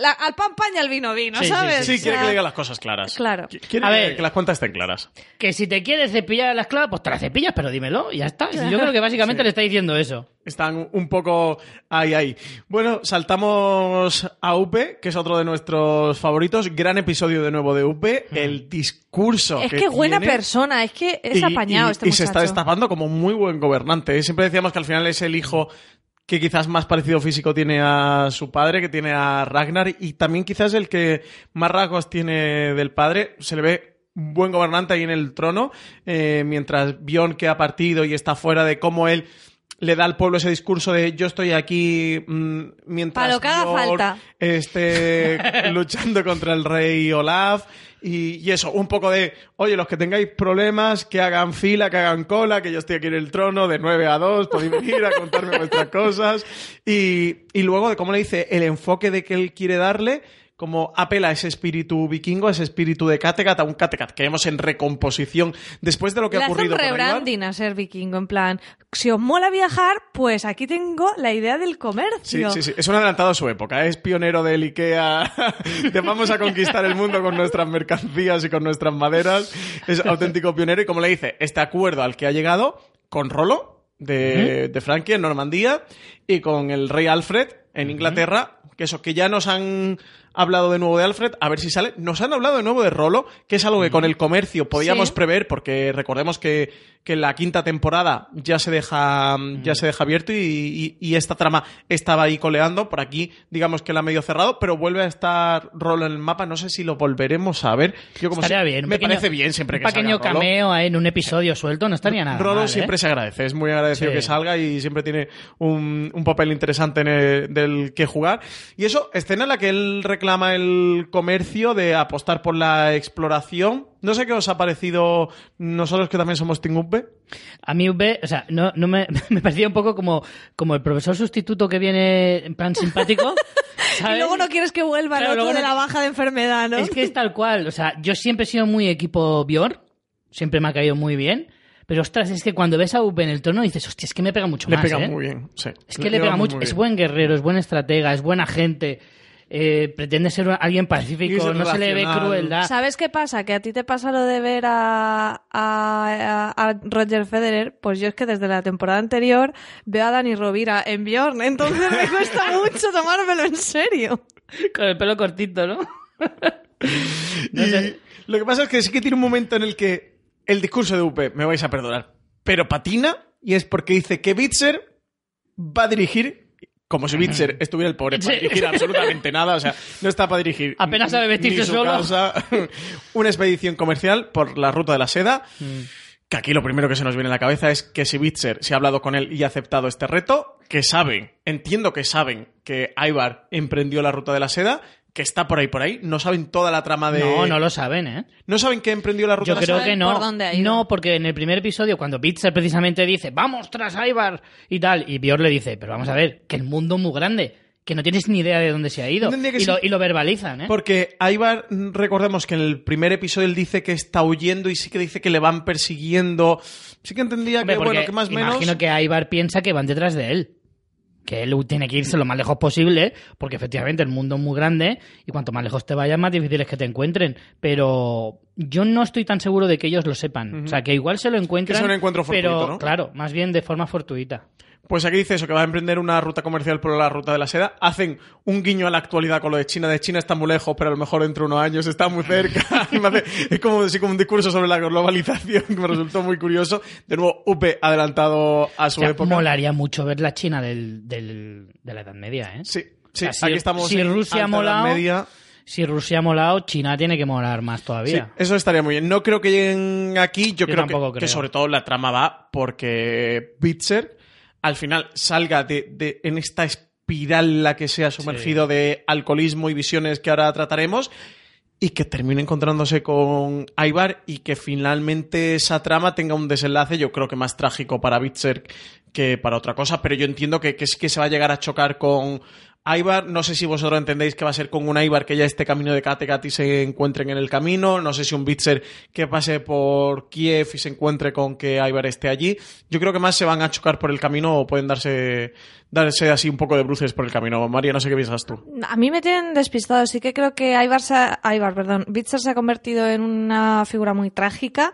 la- al pan pan y al vino vino, Sí, sí, ¿sabes? Sí, O quiere sea, que le diga las cosas claras. Claro. Qu- Quiere A que, ver. que las cuentas estén claras. Que si te quieres cepillar la esclava, pues te la cepillas, pero dímelo, y ya está. Yo creo que básicamente [laughs] Sí. le está diciendo eso. Están un poco ahí, ahí. Bueno, saltamos a UP, que es otro de nuestros favoritos. Gran episodio de nuevo de UP. El discurso. Es que buena tiene. persona, es que es y, apañado y- este y muchacho. se está destapando como muy buen gobernante. Siempre decíamos que al final es el hijo que quizás más parecido físico tiene a su padre, que tiene a Ragnar, y también quizás el que más rasgos tiene del padre. Se le ve un buen gobernante ahí en el trono, eh, mientras que ha partido y está fuera de cómo él le da al pueblo ese discurso de yo estoy aquí mm, mientras Para lo que haga falta. esté [laughs] luchando contra el rey Olaf y, y eso, un poco de, oye, los que tengáis problemas, que hagan fila, que hagan cola, que yo estoy aquí en el trono de 9 a 2, podéis venir a contarme vuestras cosas. Y, y luego de cómo le dice el enfoque de que él quiere darle, como apela a ese espíritu vikingo, a ese espíritu de Kattegat, a un Kattegat que vemos en recomposición después de lo que Le ha hace un ocurrido con Ivar. rebranding a ser vikingo, en plan, si os mola viajar, pues aquí tengo la idea del Sí, comercio. sí, sí. Es un adelantado a su época. Es pionero del IKEA. [laughs] De vamos a conquistar el mundo con nuestras mercancías y con nuestras maderas. Es auténtico pionero. Y como le dice, este acuerdo al que ha llegado con Rolo de, de Francia en Normandía y con el rey Alfred en Inglaterra, que eso, que ya nos han hablado de nuevo de Alfred, a ver si sale. Nos han hablado de nuevo de Rolo, que es algo que con el comercio podíamos Sí. prever, porque recordemos que, que la quinta temporada ya se deja, ya se deja abierto y, y- y esta trama estaba ahí coleando. Por aquí, digamos que la ha medio cerrado, pero vuelve a estar Rolo en el mapa. No sé si lo volveremos a ver. Yo como Estaría si- bien. un Me pequeño- parece bien siempre un que pequeño salga Rolo. cameo en un episodio suelto no estaría nada Rolo mal, ¿eh? siempre se agradece, es muy agradecido Sí. que salga y siempre tiene un, un papel interesante en el- del que jugar. Y eso, escena en la que él reclama el comercio de apostar por la exploración. No sé qué os ha parecido nosotros que también somos Team UP. A mí V, o sea, no, no me, [laughs] me parecía un poco como, como el profesor sustituto que viene en plan simpático. [laughs] Y ¿sabes? luego no quieres que vuelva Claro, el otro de no- la baja de enfermedad, ¿no? Es que es tal cual. O sea, yo siempre he sido muy equipo Bior. Siempre me ha caído muy bien. Pero ostras, es que cuando ves a V en el trono dices, hostia, es que me pega mucho Le más. pega ¿eh? muy bien, sí. Es que le pega muy, mucho. Es buen guerrero, es buen estratega, es buena gente. Eh, pretende ser alguien pacífico, no se le ve crueldad. ¿Sabes qué pasa? Que a ti te pasa lo de ver a, a, a- a Roger Federer. Pues yo es que desde la temporada anterior veo a Dani Rovira en Bjorn. Entonces me cuesta [laughs] mucho tomármelo en serio. Con el pelo cortito, ¿no? No Y sé. Lo que pasa es que sí que tiene un momento en el que el discurso de UP, me vais a perdonar, pero patina y es porque dice que Bitzer va a dirigir, como si Bitzer estuviera el pobre para dirigir absolutamente nada, o sea, no está para dirigir. Apenas sabe vestirse su solo. casa. [laughs] una expedición comercial por la ruta de la seda. Mm. Que aquí lo primero que se nos viene a la cabeza es que si Bitzer se ha hablado con él y ha aceptado este reto, que saben, entiendo que saben que Ivar emprendió la ruta de la seda, que está por ahí por ahí, no saben toda la trama de... No, no lo saben, ¿eh? ¿No saben que emprendió la ruta Yo de la creo que no. por dónde ha ido. No, porque en el primer episodio, cuando Pizzer precisamente dice, vamos tras Ivar y tal, y Bjorn le dice, pero vamos a ver, que el mundo es muy grande, que no tienes ni idea de dónde se ha ido. Y, sí. lo, y lo verbalizan, ¿eh? Porque Ivar, recordemos que en el primer episodio él dice que está huyendo y sí que dice que le van persiguiendo. Sí que entendía Hombre, que, bueno, que más o menos... Imagino que Ivar piensa que van detrás de él. Que él tiene que irse lo más lejos posible, porque efectivamente el mundo es muy grande y cuanto más lejos te vayas, más difícil es que te encuentren. Pero yo no estoy tan seguro de que ellos lo sepan. O sea, que igual se lo encuentran. Sea un encuentro fortuito, pero, ¿no? claro, más bien de forma fortuita. Pues aquí dice eso, que va a emprender una ruta comercial por la ruta de la seda. Hacen un guiño a la actualidad con lo de China. De China está muy lejos, pero a lo mejor dentro de unos años está muy cerca. [laughs] Es como, así como un discurso sobre la globalización [laughs] que me resultó muy curioso. De nuevo, UP adelantado a su O sea, época. molaría mucho ver la China del, del- de la Edad Media, ¿eh? Sí, sí. O sea, si- aquí estamos si en Rusia alta Edad molado, media. Si Rusia ha molado, China tiene que molar más Sí, todavía. eso estaría muy bien. No creo que lleguen aquí. Yo, Yo creo, que, tampoco que creo. sobre todo la trama va porque Bitzer al final salga de, de- en esta espiral en la que se ha sumergido de alcoholismo y visiones que ahora trataremos y que termine encontrándose con Ivar y que finalmente esa trama tenga un desenlace, yo creo que más trágico para Bitzer que para otra cosa, pero yo entiendo que, que es que se va a llegar a chocar con Ivar, no sé si vosotros entendéis que va a ser con un Ivar que ya esté camino de Kattegat y se encuentren en el camino, no sé si un Bitzer que pase por Kiev y se encuentre con que Ivar esté allí, yo creo que más se van a chocar por el camino o pueden darse, darse así un poco de bruces por el camino. María, no sé qué piensas tú. A mí me tienen despistado. Sí que creo que Ivar, se ha, Ivar perdón, Bitzer se ha convertido en una figura muy trágica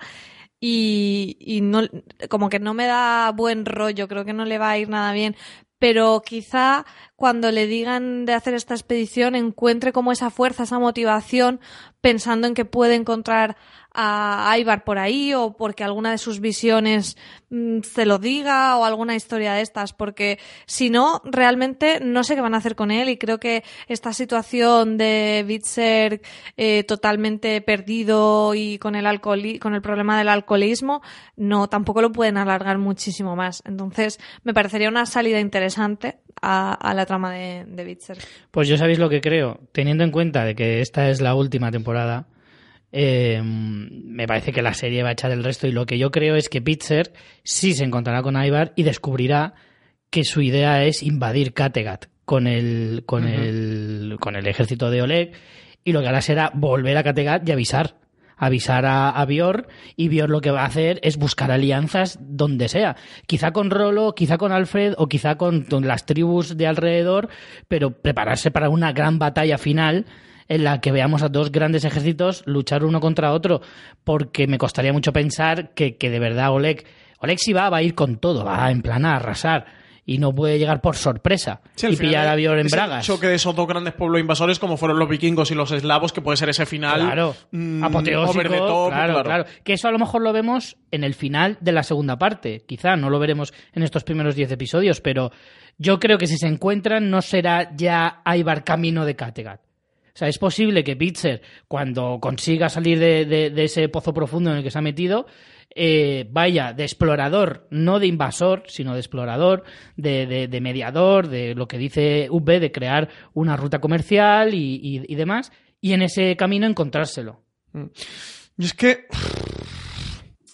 y, y no, como que no me da buen rollo. Creo que no le va a ir nada bien. Pero quizá cuando le digan de hacer esta expedición encuentre como esa fuerza, esa motivación, pensando en que puede encontrar a Ivar por ahí o porque alguna de sus visiones mm, se lo diga o alguna historia de estas, porque si no, realmente no sé qué van a hacer con él y creo que esta situación de Bitzer eh, totalmente perdido y con el alcohol con el problema del alcoholismo, no, tampoco lo pueden alargar muchísimo más. Entonces, me parecería una salida interesante a, a la trama de, de Bitzer. Pues yo sabéis lo que creo, teniendo en cuenta de que esta es la última temporada, eh, me parece que la serie va a echar el resto y lo que yo creo es que Pitzer sí se encontrará con Ivar y descubrirá que su idea es invadir Kattegat con el, con el, con el ejército de Oleg y lo que hará será volver a Kattegat y avisar. Avisar a, a Bior y Bior lo que va a hacer es buscar alianzas donde sea. Quizá con Rolo, quizá con Alfred o quizá con, con las tribus de alrededor, pero prepararse para una gran batalla final en la que veamos a dos grandes ejércitos luchar uno contra otro, porque me costaría mucho pensar que, que de verdad Oleg, Oleg si va, va a ir con todo, va en plan a arrasar. y no puede llegar por sorpresa Sí, y pillar avión en es el bragas. choque de esos dos grandes pueblos invasores como fueron los vikingos y los eslavos, que puede ser ese final Claro, mm, apoteósico, over the top, claro, claro. Que eso a lo mejor lo vemos en el final de la segunda parte. Quizá no lo veremos en estos primeros 10 episodios, pero yo creo que si se encuentran no será ya Ivar camino de Kattegat. O sea, es posible que Pitzer, cuando consiga salir de, ese pozo profundo en el que se ha metido, eh, vaya de explorador, no de invasor, sino de explorador, de, mediador, de lo que dice UB, de crear una ruta comercial y, demás, y en ese camino encontrárselo. Y es que.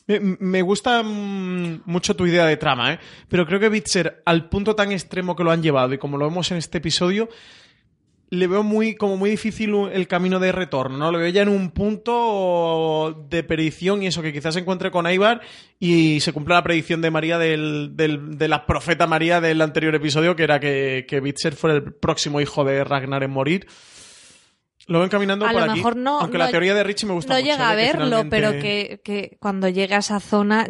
Me, me gusta mm, mucho tu idea de trama, ¿eh? Pero creo que Bitzer, al punto tan extremo que lo han llevado y como lo vemos en este episodio, le veo muy, como muy difícil el camino de retorno, ¿no? Lo veo ya en un punto de perdición y eso, que quizás se encuentre con Ivar y se cumpla la predicción de María del, del- de la profeta María del anterior episodio, que era que, que Bitzer fuera el próximo hijo de Ragnar en morir. Lo ven caminando A por lo aquí. mejor no- Aunque no- la teoría de Richie me gusta no mucho. llega a ¿eh? Que verlo, finalmente- pero que, que cuando llegue a esa zona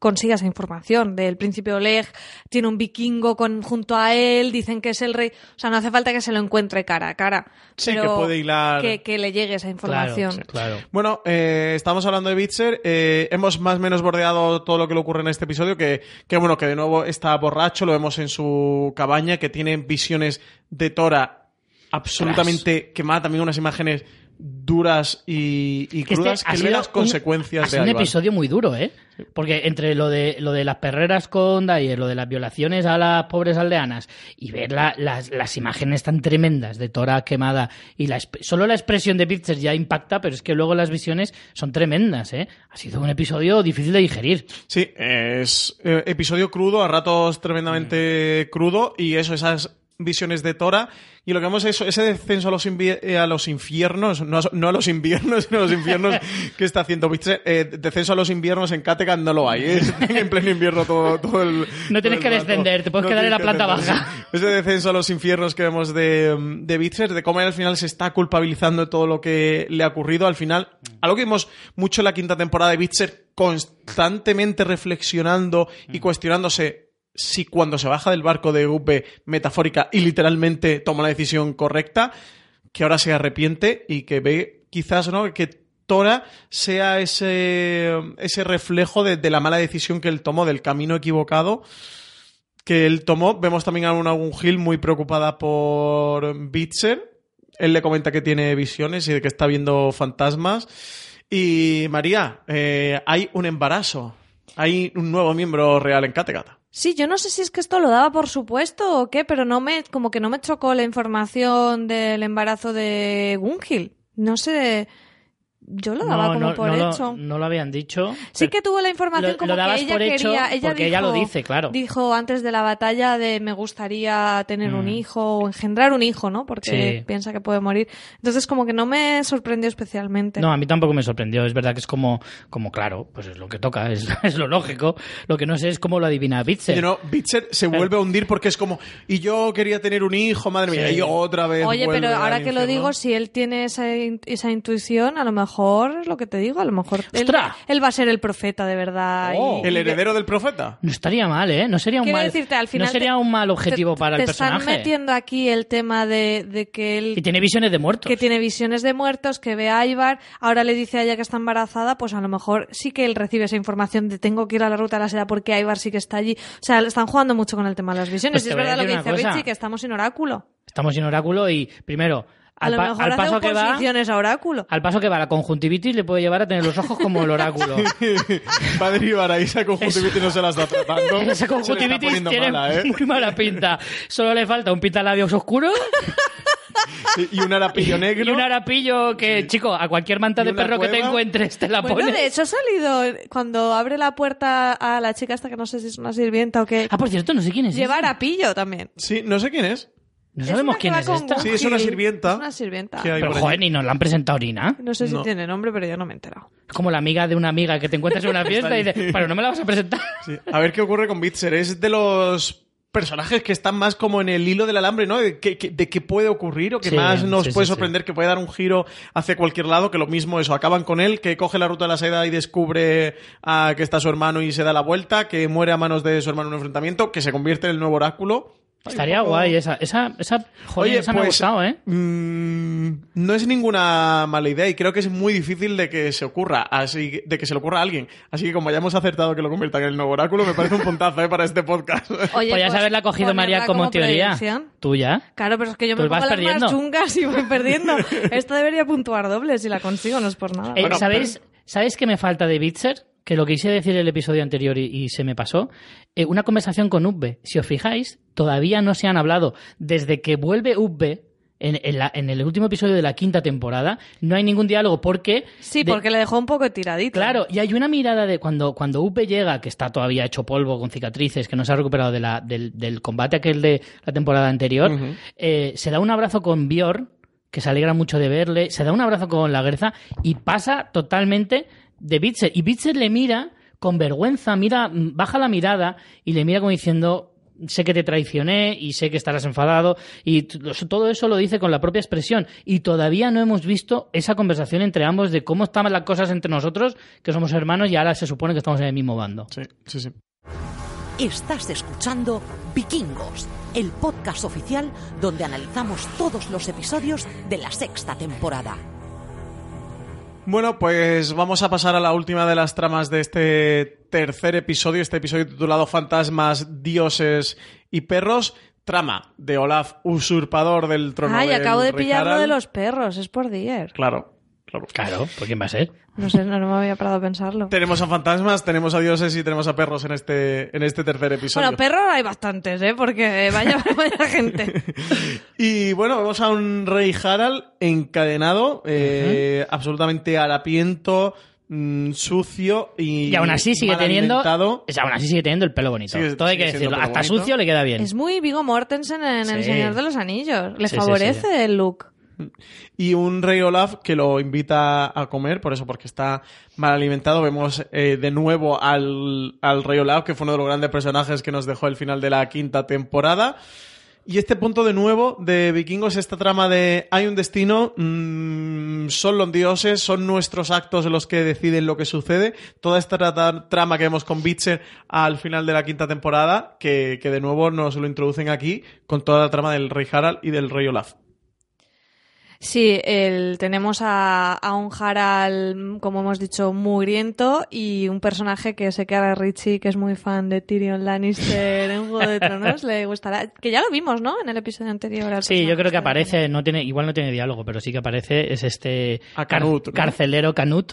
consiga esa información del príncipe Oleg, tiene un vikingo con, junto a él, dicen que es el rey, o sea, no hace falta que se lo encuentre cara a cara, Sí, pero que puede hilar. que, que le llegue esa información. Claro, claro. Bueno, eh, estamos hablando de Bitzer. eh, hemos más o menos bordeado todo lo que le ocurre en este episodio. Que, que bueno, que de nuevo está borracho, lo vemos en su cabaña, que tiene visiones de Tora absolutamente quemadas. También unas imágenes duras y, este crudas ha que sido las un- consecuencias ha sido de un Ivar. episodio muy duro, ¿eh? Porque entre lo de lo de las perreras con Dyer, lo de las violaciones a las pobres aldeanas y ver la- las, las imágenes tan tremendas de Tora quemada y la, solo la expresión de Pitzer ya impacta, pero es que luego las visiones son tremendas, ¿eh? Ha sido un episodio difícil de digerir. Sí, es eh, episodio crudo, a ratos tremendamente Mm. crudo, y eso, esas visiones de Tora. Y lo que vemos es ese descenso a los, invi- eh, a los infiernos, no a, no a los inviernos, [laughs] sino a los infiernos [laughs] que está haciendo. Eh, descenso a los inviernos en Kattegat no lo hay, ¿eh? [laughs] En pleno invierno todo, todo el. No tienes que descender, te puedes quedar en la planta baja. Ese descenso a los infiernos que vemos de, mm, de Witcher, de cómo él al final se está culpabilizando de todo lo que le ha ocurrido. Al final, algo que vimos mucho en la quinta temporada de Witcher, constantemente reflexionando y cuestionándose si cuando se baja del barco de UP metafórica y literalmente toma la decisión correcta, que ahora se arrepiente y que ve quizás ¿no? que Tora sea ese, ese reflejo de, la mala decisión que él tomó, del camino equivocado que él tomó. Vemos también a una Gil muy preocupada por Bitzer. Él le comenta que tiene visiones y de que está viendo fantasmas. Y María, eh, hay un embarazo. Hay un nuevo miembro real en Kattegat. Sí, yo no sé si es que esto lo daba por supuesto o qué, pero no me, como que no me chocó la información del embarazo de Gungil. No sé, yo lo daba como por no hecho. Lo, no lo habían dicho. Sí que tuvo la información lo- como lo que dabas ella por hecho quería, ella porque dijo, ella lo dice, claro. Dijo antes de la batalla de me gustaría tener un Mm. hijo o engendrar un hijo, ¿no? Porque Sí. piensa que puede morir. Entonces como que no me sorprendió especialmente. No, a mí tampoco me sorprendió. Es verdad que es como, como claro, pues es lo que toca, es, [laughs] es lo lógico. Lo que no sé es cómo lo adivina Bitzer. Y no, Bitzer se vuelve a hundir porque es como, y yo quería tener un hijo, madre mía, Sí. y otra vez. Oye, pero ahora que lo infierno. digo, si él tiene esa, in- esa intuición, a lo mejor es lo que te digo, a lo mejor él, ¡Ostras! él va a ser el profeta de verdad. Oh. y- ¿El heredero del profeta? No estaría mal, ¿eh? No sería un Quiero mal, decirte, al final no sería te- un mal objetivo te- para el te personaje. están metiendo aquí el tema de, de que él Y tiene visiones de muertos. que tiene visiones de muertos, que ve a Ivar, ahora le dice a ella que está embarazada, pues a lo mejor sí que él recibe esa información de tengo que ir a la ruta de la seda porque Ivar sí que está allí. O sea, están jugando mucho con el tema de las visiones. Pues y te es voy a verdad lo que decir dice una cosa. Richie, que estamos sin oráculo. Estamos sin oráculo y, primero, A al, lo pa- mejor al hace paso que va... oposiciones a oráculo. Al paso que va la conjuntivitis le puede llevar a tener los ojos como el oráculo. Va a derivar ahí esa conjuntivitis no se la está tratando. [laughs] Esa conjuntivitis tiene mala, ¿eh? muy mala pinta. Solo le falta un pintalabios oscuro [laughs] Y un arapillo negro. y un arapillo que, chico, a cualquier manta de perro que te encuentres te la Bueno, pones. de hecho ha salido cuando abre la puerta a la chica esta que no sé si es una sirvienta o qué. Ah, por cierto, no sé quién es. Lleva arapillo también. Sí, no sé quién es. No sabemos quién es esta. Sí, es una sirvienta. Es una sirvienta. Que hay Pero por joder, allí. ni nos la han presentado ni nada. No sé si No. tiene nombre, pero yo no me he enterado. Es como la amiga de una amiga que te encuentras en una [laughs] fiesta y dices, pero no me la vas a presentar. [laughs] Sí. A ver qué ocurre con Bitzer. Es de los personajes que están más como en el hilo del alambre, ¿no? De qué, qué- de qué puede ocurrir o que Sí, más nos sí, sí, puede sí. sorprender, que puede dar un giro hacia cualquier lado, que lo mismo eso, acaban con él, que coge la ruta de la seda y descubre a que está su hermano y se da la vuelta, que muere a manos de su hermano en un enfrentamiento, que se convierte en el nuevo oráculo. Estaría poco- guay esa. Esa, esa, joder, esa me ha pues, gustado, ¿eh? mm, no es ninguna mala idea y creo que es muy difícil de que se ocurra, así de que se le ocurra a alguien. Así que como ya hemos acertado que lo conviertan en el nuevo oráculo, me parece un puntazo ¿eh? para este podcast. [laughs] Oye, Podrías pues, haberla cogido María como, teoría. predicción. ¿Tú ya? Claro, pero es que yo me pongo vas las perdiendo. más chungas y voy perdiendo. [laughs] Esto debería puntuar doble si la consigo, no es por nada. Eh, Bueno, ¿Sabéis, ¿Sabéis qué me falta de Bitzer? Que lo quise decir el episodio anterior y, y se me pasó. Eh, una conversación con Ubbe. Si os fijáis, todavía no se han hablado. Desde que vuelve Ubbe, en, en la- en el último episodio de la quinta temporada, no hay ningún diálogo porque... sí, de- porque le dejó un poco tiradito. Claro, y hay una mirada de cuando, cuando Upe llega, que está todavía hecho polvo con cicatrices, que no se ha recuperado de la, del, del combate aquel de la temporada anterior, eh, se da un abrazo con Bjorn, que se alegra mucho de verle, se da un abrazo con la Gerza y pasa totalmente de Bitzer. Y Bitzer le mira con vergüenza, mira, baja la mirada y le mira como diciendo sé que te traicioné y sé que estarás enfadado y todo eso lo dice con la propia expresión y todavía no hemos visto esa conversación entre ambos de cómo estaban las cosas entre nosotros, que somos hermanos y ahora se supone que estamos en el mismo bando. Sí, sí, sí. Estás escuchando Vikingos, el podcast oficial donde analizamos todos los episodios de la sexta temporada. Bueno, pues vamos a pasar a la última de las tramas de este tercer episodio, este episodio titulado Fantasmas, Dioses y Perros. Trama de Olaf, usurpador del trono Ay, acabo de rey pillar lo Harald. de los perros, es por Dier. Claro, claro. Claro, ¿por quién va a ser? No sé, no, no me había parado a pensarlo. Tenemos a fantasmas, tenemos a dioses y tenemos a perros en este, en este tercer episodio. Bueno, perros hay bastantes, ¿eh? Porque vaya, [laughs] vaya gente. [laughs] Y bueno, vemos a un rey Harald encadenado, eh, absolutamente harapiento, mm, sucio y. Y aún así sigue teniendo. o sea, aún así sigue teniendo el pelo bonito. Sigue- Todo hay que decirlo. Hasta bonito. sucio le queda bien. Es muy Vigo Mortensen en El Sí. Señor de los Anillos. Le Sí, sí, favorece sí. el look. Y un rey Olaf que lo invita a comer, por eso, porque está mal alimentado. Vemos eh, de nuevo al, al rey Olaf, que fue uno de los grandes personajes que nos dejó el final de la quinta temporada. Y este punto de nuevo de vikingos, esta trama de hay un destino, mm, son los dioses, son nuestros actos los que deciden lo que sucede. Toda esta tra- trama que vemos con Bitcher al final de la quinta temporada, que, que de nuevo nos lo introducen aquí con toda la trama del rey Harald y del rey Olaf. Sí, el, tenemos a, a un Harald, como hemos dicho, mugriento y un personaje que sé que ahora Richie, que es muy fan de Tyrion Lannister en Juego de Tronos, le gustará. Que ya lo vimos, ¿no? En el episodio anterior. al Sí, yo creo que aparece, no tiene, igual no tiene diálogo, pero sí que aparece, es este A Canut, ¿no? carcelero Canut,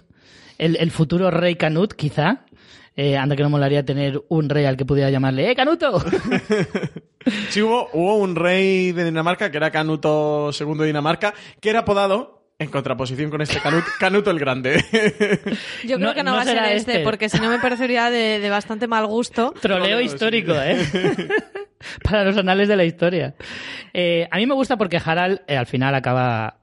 el, el futuro rey Canut, quizá. Eh, anda que no molaría tener un rey al que pudiera llamarle, ¡eh, Canuto! [laughs] Sí, hubo, hubo un rey de Dinamarca, que era Canuto II de Dinamarca, que era apodado, en contraposición con este Canut, [laughs] Canuto el Grande. Yo creo No- que no, no va a ser este, este. porque si no me parecería de, de bastante mal gusto. Troleo histórico, sí. ¿eh? [laughs] Para los anales de la historia. Eh, a mí me gusta porque Harald eh, al final acaba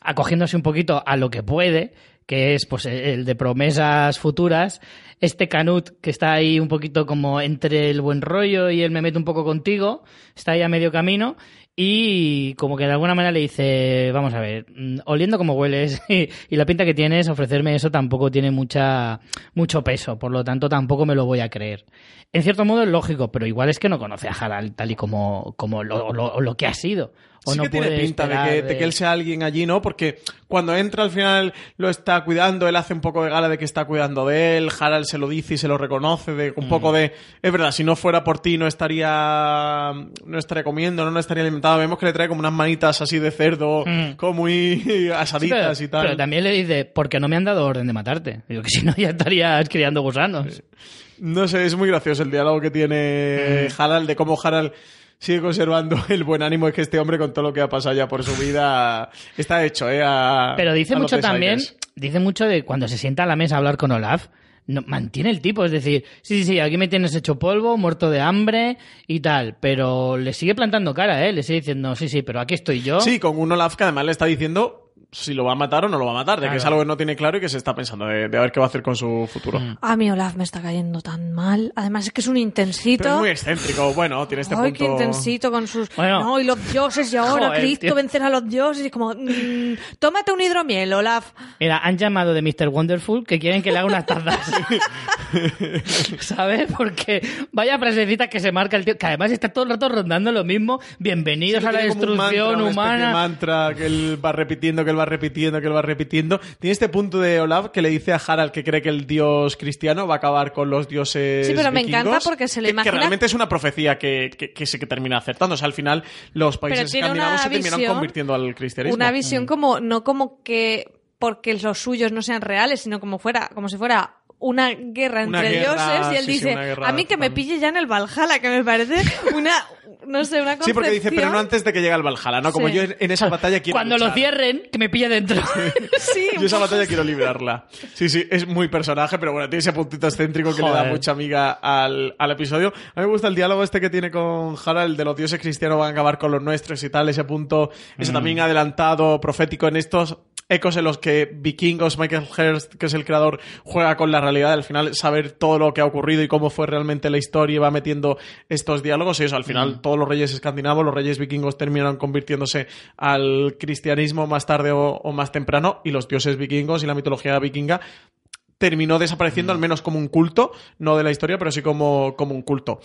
acogiéndose un poquito a lo que puede, que es pues el de promesas futuras. Este Canut que está ahí un poquito como entre el buen rollo y el me meto un poco contigo, está ahí a medio camino y como que de alguna manera le dice, vamos a ver, mm, oliendo como hueles [laughs] y, y la pinta que tienes, ofrecerme eso tampoco tiene mucha mucho peso, por lo tanto tampoco me lo voy a creer. En cierto modo es lógico, pero igual es que no conoce a Harald tal y como, como lo, lo- lo que ha sido. O sí no que tiene pinta de que, de que él sea alguien allí, ¿no? Porque cuando entra al final lo está cuidando, él hace un poco de gala de que está cuidando de él, Harald se lo dice y se lo reconoce, de un Mm. poco de, es verdad, si no fuera por ti no estaría, no estaría comiendo, no, no estaría alimentado. Vemos que le trae como unas manitas así de cerdo, Mm. como muy [laughs] Sí, pero, asaditas y tal. pero también le dice, porque no me han dado orden de matarte. Digo que si no ya estarías criando gusanos. No sé, es muy gracioso el diálogo que tiene Mm. Harald, de cómo Harald sigue conservando [laughs] el buen ánimo. Es que este hombre, con todo lo que ha pasado ya por su vida, está hecho, ¿eh? A- Pero dice a mucho también, dice mucho de cuando se sienta a la mesa a hablar con Olaf, no, mantiene el tipo, es decir, sí, sí, sí, aquí me tienes hecho polvo, muerto de hambre y tal, pero le sigue plantando cara, ¿eh? Le sigue diciendo, sí, sí, pero aquí estoy yo. Sí, con un Olaf que además le está diciendo si lo va a matar o no lo va a matar, de que es algo que no tiene claro y que se está pensando de, de a ver qué va a hacer con su futuro. Mm. A mí Olaf me está cayendo tan mal. Además es que es un intensito. Pero es muy excéntrico, bueno, tiene este Ay, punto... qué intensito con sus... Bueno. No, y los dioses y ahora Joder, Cristo tío. vencerá a los dioses. Y es como... mm, tómate un hidromiel, Olaf. Mira, han llamado de Mr. Wonderful que quieren que le haga unas tazas. [laughs] ¿Sabes? Porque vaya frasecita que se marca el tío, que además está todo el rato rondando lo mismo. Bienvenidos a la mantra, destrucción de humana. mantra que él va repitiendo, que él va repitiendo, que él va repitiendo. Tiene este punto de Olaf que le dice a Harald que cree que el dios cristiano va a acabar con los dioses Sí, pero me vikingos, encanta porque se le que- imagina- Que realmente es una profecía que, que, que sí que termina acertando. O sea, al final los países escandinavos se visión- convirtiendo al cristianismo. Una visión como... No como que... Porque los suyos no sean reales, sino como fuera... Como si fuera una guerra Una entre guerra, dioses y él sí, dice guerra a mí que me pille ya en el Valhalla que me parece una no sé una concepción Sí, porque dice, pero no antes de que llegue al Valhalla, ¿no? Como Sí. yo en esa batalla quiero Cuando lo luchar. cierren, que me pille dentro. sí Yo esa batalla quiero librarla. Sí, sí, es muy personaje, pero bueno, tiene ese puntito excéntrico que le da mucha amiga al, al episodio. A mí me gusta el diálogo este que tiene con Harald, de los dioses cristianos van a acabar con los nuestros y tal, ese punto, ese también adelantado, profético en estos ecos en los que Vikingos, Michael Hurst, que es el creador, juega con la realidad, al final saber todo lo que ha ocurrido y cómo fue realmente la historia y va metiendo estos diálogos y eso, al final todos los reyes escandinavos, los reyes vikingos terminan convirtiéndose al cristianismo más tarde o, o más temprano y los dioses vikingos y la mitología vikinga terminó desapareciendo al menos como un culto, no de la historia, pero sí como, como un culto.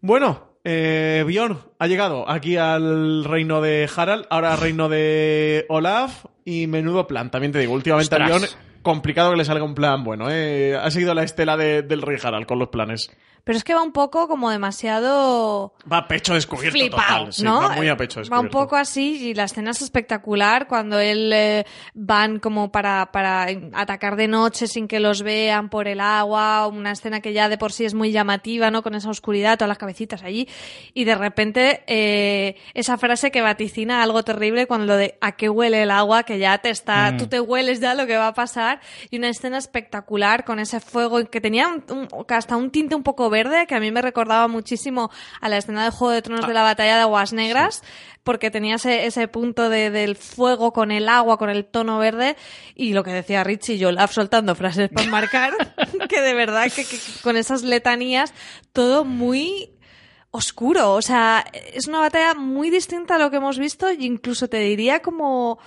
Bueno, eh, Bjorn ha llegado aquí al reino de Harald, ahora al reino de Olaf y menudo plan, también te digo, últimamente. Bjorn complicado que le salga un plan bueno, ¿eh? ha seguido la estela de- del rey Harald con los planes. Pero es que va un poco como demasiado Va a pecho descubierto flipado, total, sí, ¿no? va muy a pecho Va descubierto. un poco así y la escena es espectacular cuando él eh, van como para, para atacar de noche sin que los vean por el agua, una escena que ya de por sí es muy llamativa, ¿no? Con esa oscuridad, todas las cabecitas allí y de repente eh, esa frase que vaticina algo terrible cuando lo de a qué huele el agua, que ya te está, Mm. tú te hueles ya lo que va a pasar y una escena espectacular con ese fuego que tenía un- un- hasta un tinte un poco verde que a mí me recordaba muchísimo a la escena de Juego de Tronos de la batalla de Aguas Negras porque tenía ese, ese punto de, del fuego con el agua, con el tono verde y lo que decía Richie y Olaf soltando frases para marcar [laughs] que de verdad que, que- que con esas letanías todo muy oscuro, o sea, es una batalla muy distinta a lo que hemos visto e incluso te diría como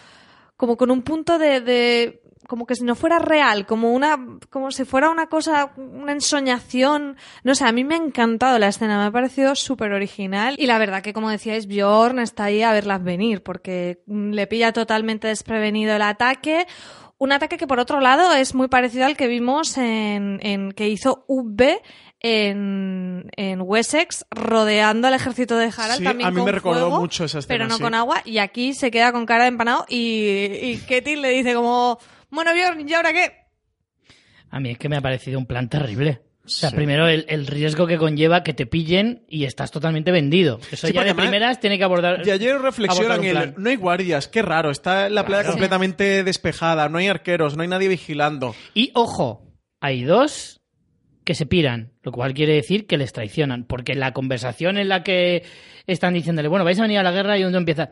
como con un punto de, de como que si no fuera real, como una como si fuera una cosa, una ensoñación. No sé, a mí me ha encantado la escena, me ha parecido súper original. Y la verdad que, como decíais, Bjorn está ahí a verlas venir, porque le pilla totalmente desprevenido el ataque. Un ataque que, por otro lado, es muy parecido al que vimos en, en que hizo UB en, en Wessex, rodeando al ejército de Harald Sí, también a mí con me recordó fuego, mucho esa escena, Pero no sí. con agua, y aquí se queda con cara de empanado y, y Ketil le dice como, bueno, Bjorn, ¿y ahora qué? A mí es que me ha parecido un plan terrible. O sea, Sí. primero el, el riesgo que conlleva que te pillen y estás totalmente vendido. Eso Sí, ya de además- primeras tiene que abordar. Y ayer reflexionan el, no hay guardias, qué raro, está la playa Claro. completamente despejada, no hay arqueros, no hay nadie vigilando. Y ojo, hay dos que se piran, lo cual quiere decir que les traicionan, porque la conversación en la que están diciéndole, bueno, vais a venir a la guerra y uno empieza,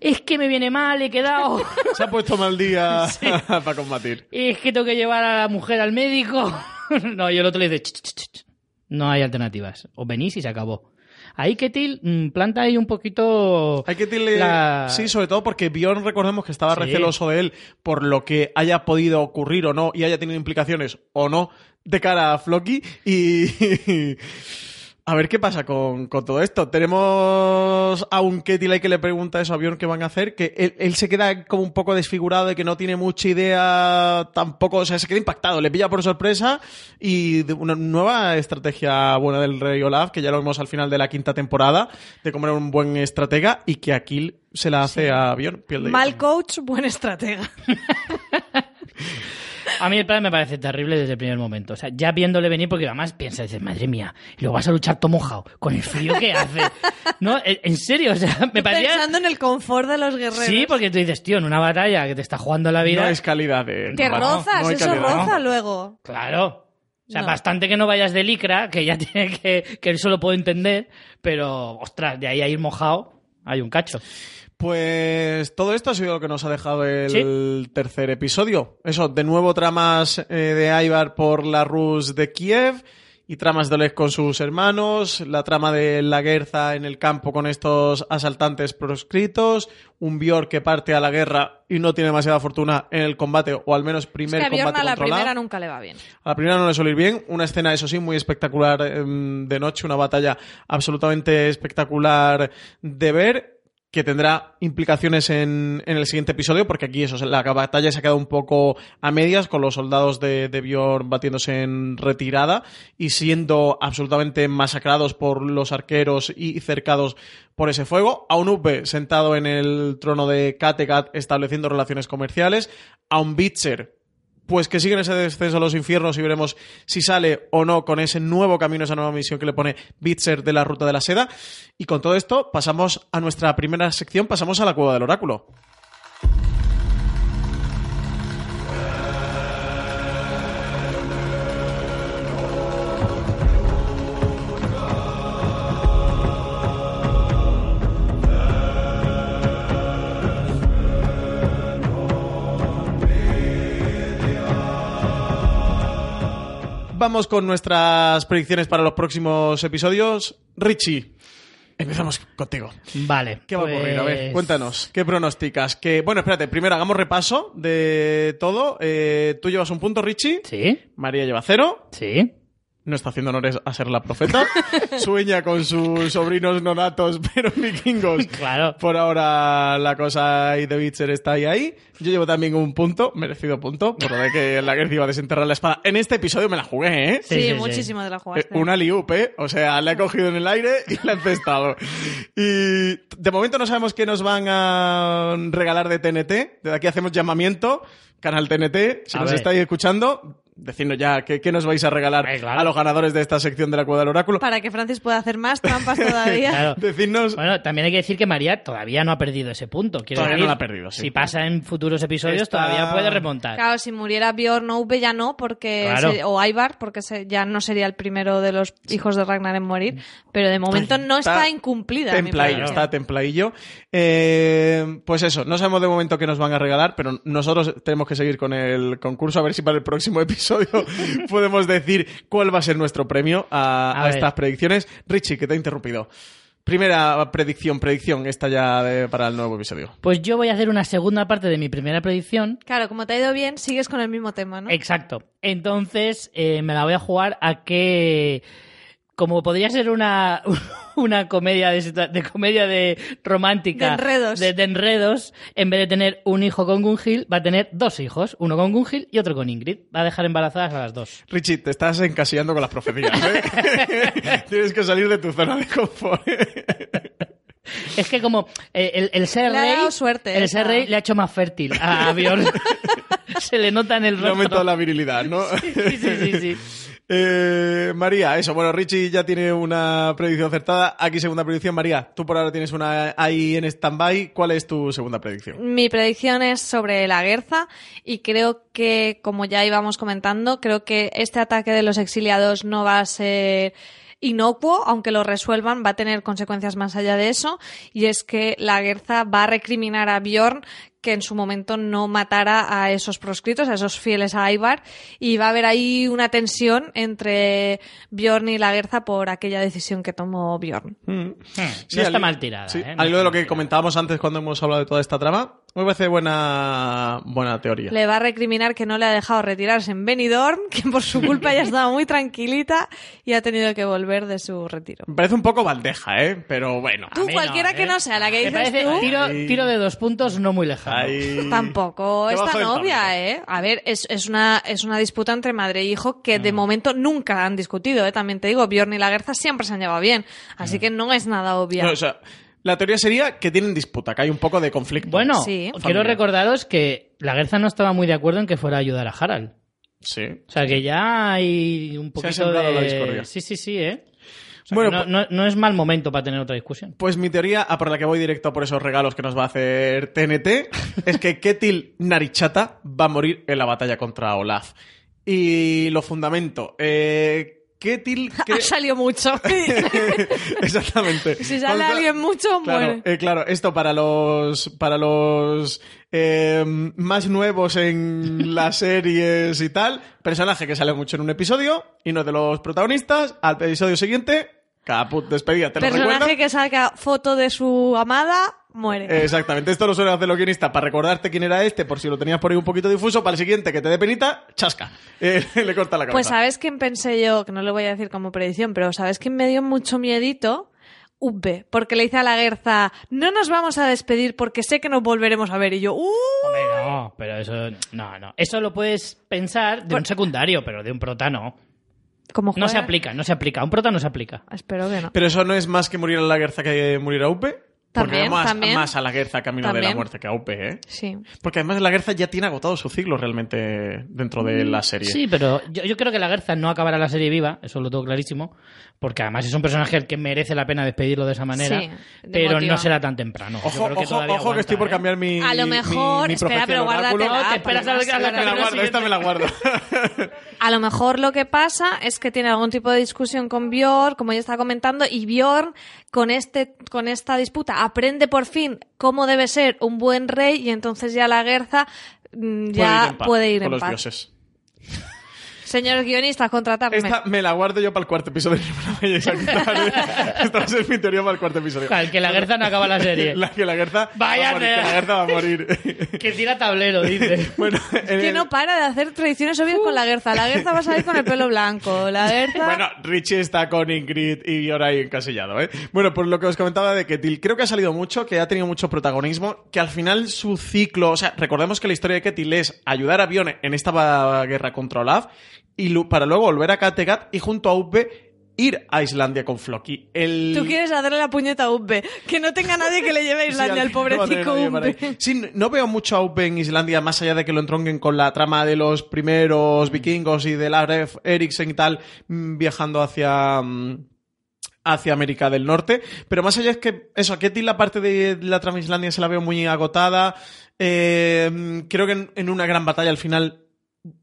es que me viene mal, he quedado, Se ha puesto mal día [laughs] [laughs] para combatir. es que tengo que llevar a la mujer al médico. [laughs] no, y el otro le dice, "Ch, ch, ch, ch". no hay alternativas, os venís y se acabó. Ahí Ketil mm, planta ahí un poquito... Hay que decirle. la- Sí, sobre todo porque Bjorn, recordemos que estaba Sí. receloso de él por lo que haya podido ocurrir o no y haya tenido implicaciones o no de cara a Floki. Y. [laughs] A ver qué pasa con, con todo esto. Tenemos a un Ketil que le pregunta eso a Bjorn qué van a hacer, que él, él se queda como un poco desfigurado de que no tiene mucha idea tampoco, o sea, se queda impactado, le pilla por sorpresa y de una nueva estrategia buena del Rey Olaf, que ya lo vemos al final de la quinta temporada, de cómo era un buen estratega y que aquí se la hace a piel de Mal coach, buen estratega. [laughs] A mí el plan me parece terrible desde el primer momento. O sea, ya viéndole venir, porque además piensa, dices, madre mía, y luego vas a luchar todo mojado, con el frío que hace. No, en serio, o sea, me parecía... Pensando en el confort de los guerreros. Sí, porque tú dices, tío, en una batalla que te está jugando la vida... No es calidad de... Que no, rozas, no eso calidad. roza luego. Claro. O sea, No. bastante que no vayas de licra, que ya [laughs] tiene que... que eso lo puedo entender, pero, ostras, de ahí a ir mojado, hay un cacho. Pues todo esto ha sido lo que nos ha dejado el Sí. tercer episodio. Eso, de nuevo tramas eh, de Ivar por la Rus de Kiev y tramas de Oleg con sus hermanos, la trama de la Guerza en el campo con estos asaltantes proscritos, un Björk que parte a la guerra y no tiene demasiada fortuna en el combate, o al menos Es primer que a Bjorn combate a la controlado. primera nunca le va bien. A la primera no le suele ir bien. Una escena, eso sí, muy espectacular em, de noche, una batalla absolutamente espectacular de ver que tendrá implicaciones en, en el siguiente episodio, porque aquí eso, la batalla se ha quedado un poco a medias, con los soldados de, de Bjorn batiéndose en retirada y siendo absolutamente masacrados por los arqueros y cercados por ese fuego. A un Ubbe sentado en el trono de Kattegat estableciendo relaciones comerciales. A un Bitzer pues que siguen ese descenso a los infiernos y veremos si sale o no con ese nuevo camino, esa nueva misión que le pone Bitzer de la ruta de la seda. Y con todo esto pasamos a nuestra primera sección, pasamos a la cueva del oráculo. Vamos con nuestras predicciones para los próximos episodios. Richie, empezamos contigo. Vale. ¿Qué va a ocurrir? A ver, pues- cuéntanos. ¿Qué pronosticas? Que, bueno, espérate, primero hagamos repaso de todo. Eh, tú llevas un punto, Richie. Sí, María lleva cero. sí. No está haciendo honores a ser la profeta. [laughs] Sueña con sus sobrinos nonatos, [laughs] pero vikingos. Claro. Por ahora la cosa ahí de Witcher está ahí ahí. Yo llevo también un punto, merecido punto, por lo de que la guerra iba a desenterrar la espada. En este episodio me la jugué, ¿eh? Sí, Sí, sí, sí. muchísimo de la Eh, jugaste. Una liup, ¿eh? O sea, la he cogido en el aire y la he encestado. Y de momento no sabemos qué nos van a regalar de TNT. Desde aquí hacemos llamamiento. Canal TNT, si A nos ver. estáis escuchando, decidnos ya qué, qué nos vais a regalar Eh, claro. a los ganadores de esta sección de la Cueva del Oráculo. Para que Francis pueda hacer más trampas [laughs] todavía. Claro. Decidnos... Bueno, también hay que decir que María todavía no ha perdido ese punto. Quiero Todavía decir, no lo ha perdido, sí. Si pasa en futuros episodios, Está- todavía puede remontar. Claro, si muriera Bjorn o Uve ya no, porque Claro. se- o Ivar, porque se- ya no sería el primero de los hijos de Ragnar en morir, pero de momento no está, incumplida. está templadillo. Eh, pues eso, no sabemos de momento qué nos van a regalar, pero nosotros tenemos que seguir con el concurso a ver si para el próximo episodio [laughs] podemos decir cuál va a ser nuestro premio a, A a ver. estas predicciones. Richie, que te he interrumpido. Primera predicción, predicción, esta ya de- para el nuevo episodio. Pues yo voy a hacer una segunda parte de mi primera predicción. Claro, como te ha ido bien, sigues con el mismo tema, ¿no? Exacto. Entonces, eh, me la voy a jugar a que. Como podría ser una, [laughs] una comedia de, situa- de comedia de romántica. De enredos. De, de enredos, en vez de tener un hijo con Gunhild, va a tener dos hijos. Uno con Gunhild y otro con Ingrid. Va a dejar embarazadas a las dos. Richie, te estás encasillando con las profecías. ¿eh? [laughs] Tienes que salir de tu zona de confort. Es que como eh, el, el ser Le ha rey. dado suerte el esa. ser rey le ha hecho más fértil a, a Bjorn. [laughs] Se le nota en el Le rostro. aumenta la virilidad, ¿no? Sí, sí, sí, sí. Eh, María, eso, bueno, Richie ya tiene una predicción acertada. Aquí segunda predicción, María. Tú por ahora tienes una ahí en stand-by. ¿Cuál es tu segunda predicción? Mi predicción es sobre la Guerza y creo que, como ya íbamos comentando, creo que este ataque de los exiliados no va a ser inocuo, aunque lo resuelvan, va a tener consecuencias más allá de eso, y es que la Guerza va a recriminar a Bjorn que en su momento no matara a esos proscritos, a esos fieles a Ivar, y va a haber ahí una tensión entre Bjorn y la Guerza por aquella decisión que tomó Bjorn. no Sí, está al- mal tirada. sí, ¿eh? No al hilo de lo que comentábamos antes cuando hemos hablado de toda esta trama, me parece buena, buena teoría. Le va a recriminar que no le ha dejado retirarse en Benidorm, [laughs] que por su culpa ya estaba muy tranquilita y ha tenido que volver de su retiro. Me parece un poco bandeja, ¿eh? Pero bueno. Tú, no, cualquiera ¿eh? que no sea la que dices parece tú, tiro, tiro de dos puntos no muy lejano. Ahí- tampoco es Debajo tan del obvia, tablero. ¿eh? A ver, es, es, una, es una disputa entre madre e hijo que Mm. de momento nunca han discutido, ¿eh? También te digo, Bjorn y la Guerza siempre se han llevado bien, Mm. así que no es nada obvia. No, o sea, la teoría sería que tienen disputa, que hay un poco de conflicto. Bueno, Sí. quiero recordaros que la Guerza no estaba muy de acuerdo en que fuera a ayudar a Harald. Sí. O sea que ya hay un Se ha poquito de... la discordia. Sí, sí, sí, ¿eh? Sea, Bueno, no, pues- no- no es mal momento para tener otra discusión. Pues mi teoría, a por la que voy directo por esos regalos que nos va a hacer TNT, [laughs] es que Ketil Narichata va a morir en la batalla contra Olaf. Y lo fundamento. Eh, Ketil... Ha salido mucho. [laughs] Exactamente. [laughs] si sale alguien mucho, Claro, muere. eh, claro, esto para los para los eh, más nuevos en [laughs] las series y tal, personaje que sale mucho en un episodio y no es de los protagonistas, al episodio siguiente, caput, despedida, te Personaje que saca foto de su amada, muere. Exactamente, esto lo suelen hacer los guionistas para recordarte quién era este, por si lo tenías por ahí un poquito difuso, para el siguiente que te dé penita, chasca, Eh, [laughs] le corta la cabeza. Pues ¿sabes quién pensé yo? Que no lo voy a decir como predicción, pero ¿sabes quién me dio mucho miedito? Ube, porque le dice a la Guerza, no nos vamos a despedir porque sé que nos volveremos a ver. Y yo, ¡uh! Hombre, no, pero eso. No, no. Eso lo puedes pensar de un secundario, pero de un prota no. Como No se aplica, no se aplica. A un prota no se aplica. Espero que no. Pero eso no es más que morir a la Guerza que morir a Upe. Porque También, más, también. más a la Guerza camino de la muerte que a Upe, ¿eh? Sí. Porque además la Guerza ya tiene agotado su ciclo realmente dentro de la serie. Sí, pero yo, yo creo que la Guerza no acabará la serie viva, eso lo tengo clarísimo, porque además es un personaje al que merece la pena despedirlo de esa manera, Sí, de pero no será tan temprano. Yo Ojo, creo que ojo, todavía ojo que estoy por ¿eh? cambiar mi. A lo mejor- mi espera, pero guárdatela, No, te esperas a la- la Esta me la capítulo guardo, esta me la guardo. A lo mejor lo que pasa es que tiene algún tipo de discusión con Bjorn, como ya está comentando, y Bjorn con este con esta disputa aprende por fin cómo debe ser un buen rey y entonces ya la Guerza mm, ya puede ir con en los paz. dioses. Señores guionistas, contratadme. Esta me la guardo yo para el cuarto episodio. [laughs] No me a ¿eh? Esta va a ser mi teoría para el cuarto episodio. Claro, que la Guerza no acaba la serie. [laughs] La que la Guerza. Váyate. va a morir, que la Guerza va a morir. Que tira tablero, dice. [laughs] bueno, en que el- no para de hacer tradiciones obvias con la Guerza. La Guerza va a salir con el pelo blanco. La Guerza... Bueno, Richie está con Ingrid y ahora ahí encasillado, ¿eh? Bueno, por lo que os comentaba de Ketil, creo que ha salido mucho, que ha tenido mucho protagonismo, que al final su ciclo, o sea, recordemos que la historia de Ketil es ayudar a Bione en esta guerra contra Olaf y lu- para luego volver a Kattegat y junto a Upe ir a Islandia con Floki. El... Tú quieres hacerle la puñeta a Ubbe. Que no tenga nadie que le lleve a [laughs] Islandia al Sí, no pobrecito Ubbe. ir. Sí, no veo mucho a Upe en Islandia, más allá de que lo entronquen con la trama de los primeros vikingos y de Lagref Eriksen y tal, mm, viajando hacia. mm, hacia América del Norte, pero más allá es que eso, a Ketty la parte de la trama Islandia se la veo muy agotada, Eh, mm, creo que en, en una gran batalla al final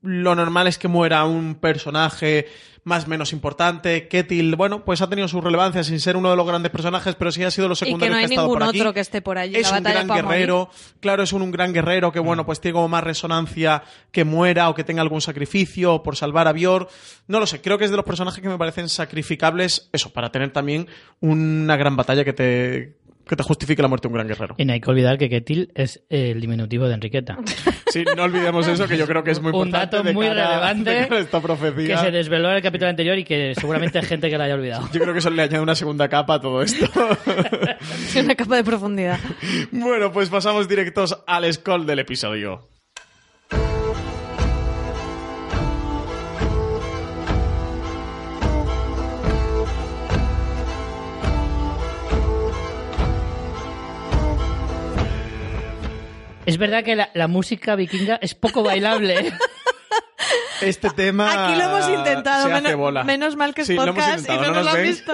lo normal es que muera un personaje más menos importante. Ketil, bueno, pues ha tenido su relevancia sin ser uno de los grandes personajes, pero sí ha sido los Y que secundarios no hay ha estado ningún por aquí. otro que esté por allí. Es la un gran morir. guerrero, claro, es un, un gran guerrero que, bueno, pues tiene como más resonancia que muera o que tenga algún sacrificio por salvar a Björn. No lo sé, creo que es de los personajes que me parecen sacrificables, eso, para tener también una gran batalla que te, que te justifique la muerte de un gran guerrero. Y no hay que olvidar que Ketil es el diminutivo de Enriqueta. Sí, no olvidemos eso, que yo creo que es muy Un importante. dato de muy cara- relevante [laughs] de cara a esta profecía. que se desveló en el capítulo anterior y que seguramente hay gente que la haya olvidado. Yo creo que eso le añade una segunda capa a todo esto. [laughs] Una capa de profundidad. bueno, pues pasamos directos al scroll del episodio. Es verdad que la, la música vikinga es poco bailable. [laughs] Este tema. Aquí lo hemos intentado. se hace menos, bola. menos mal que es Sí, lo hemos podcast y intentado, no nos lo han visto.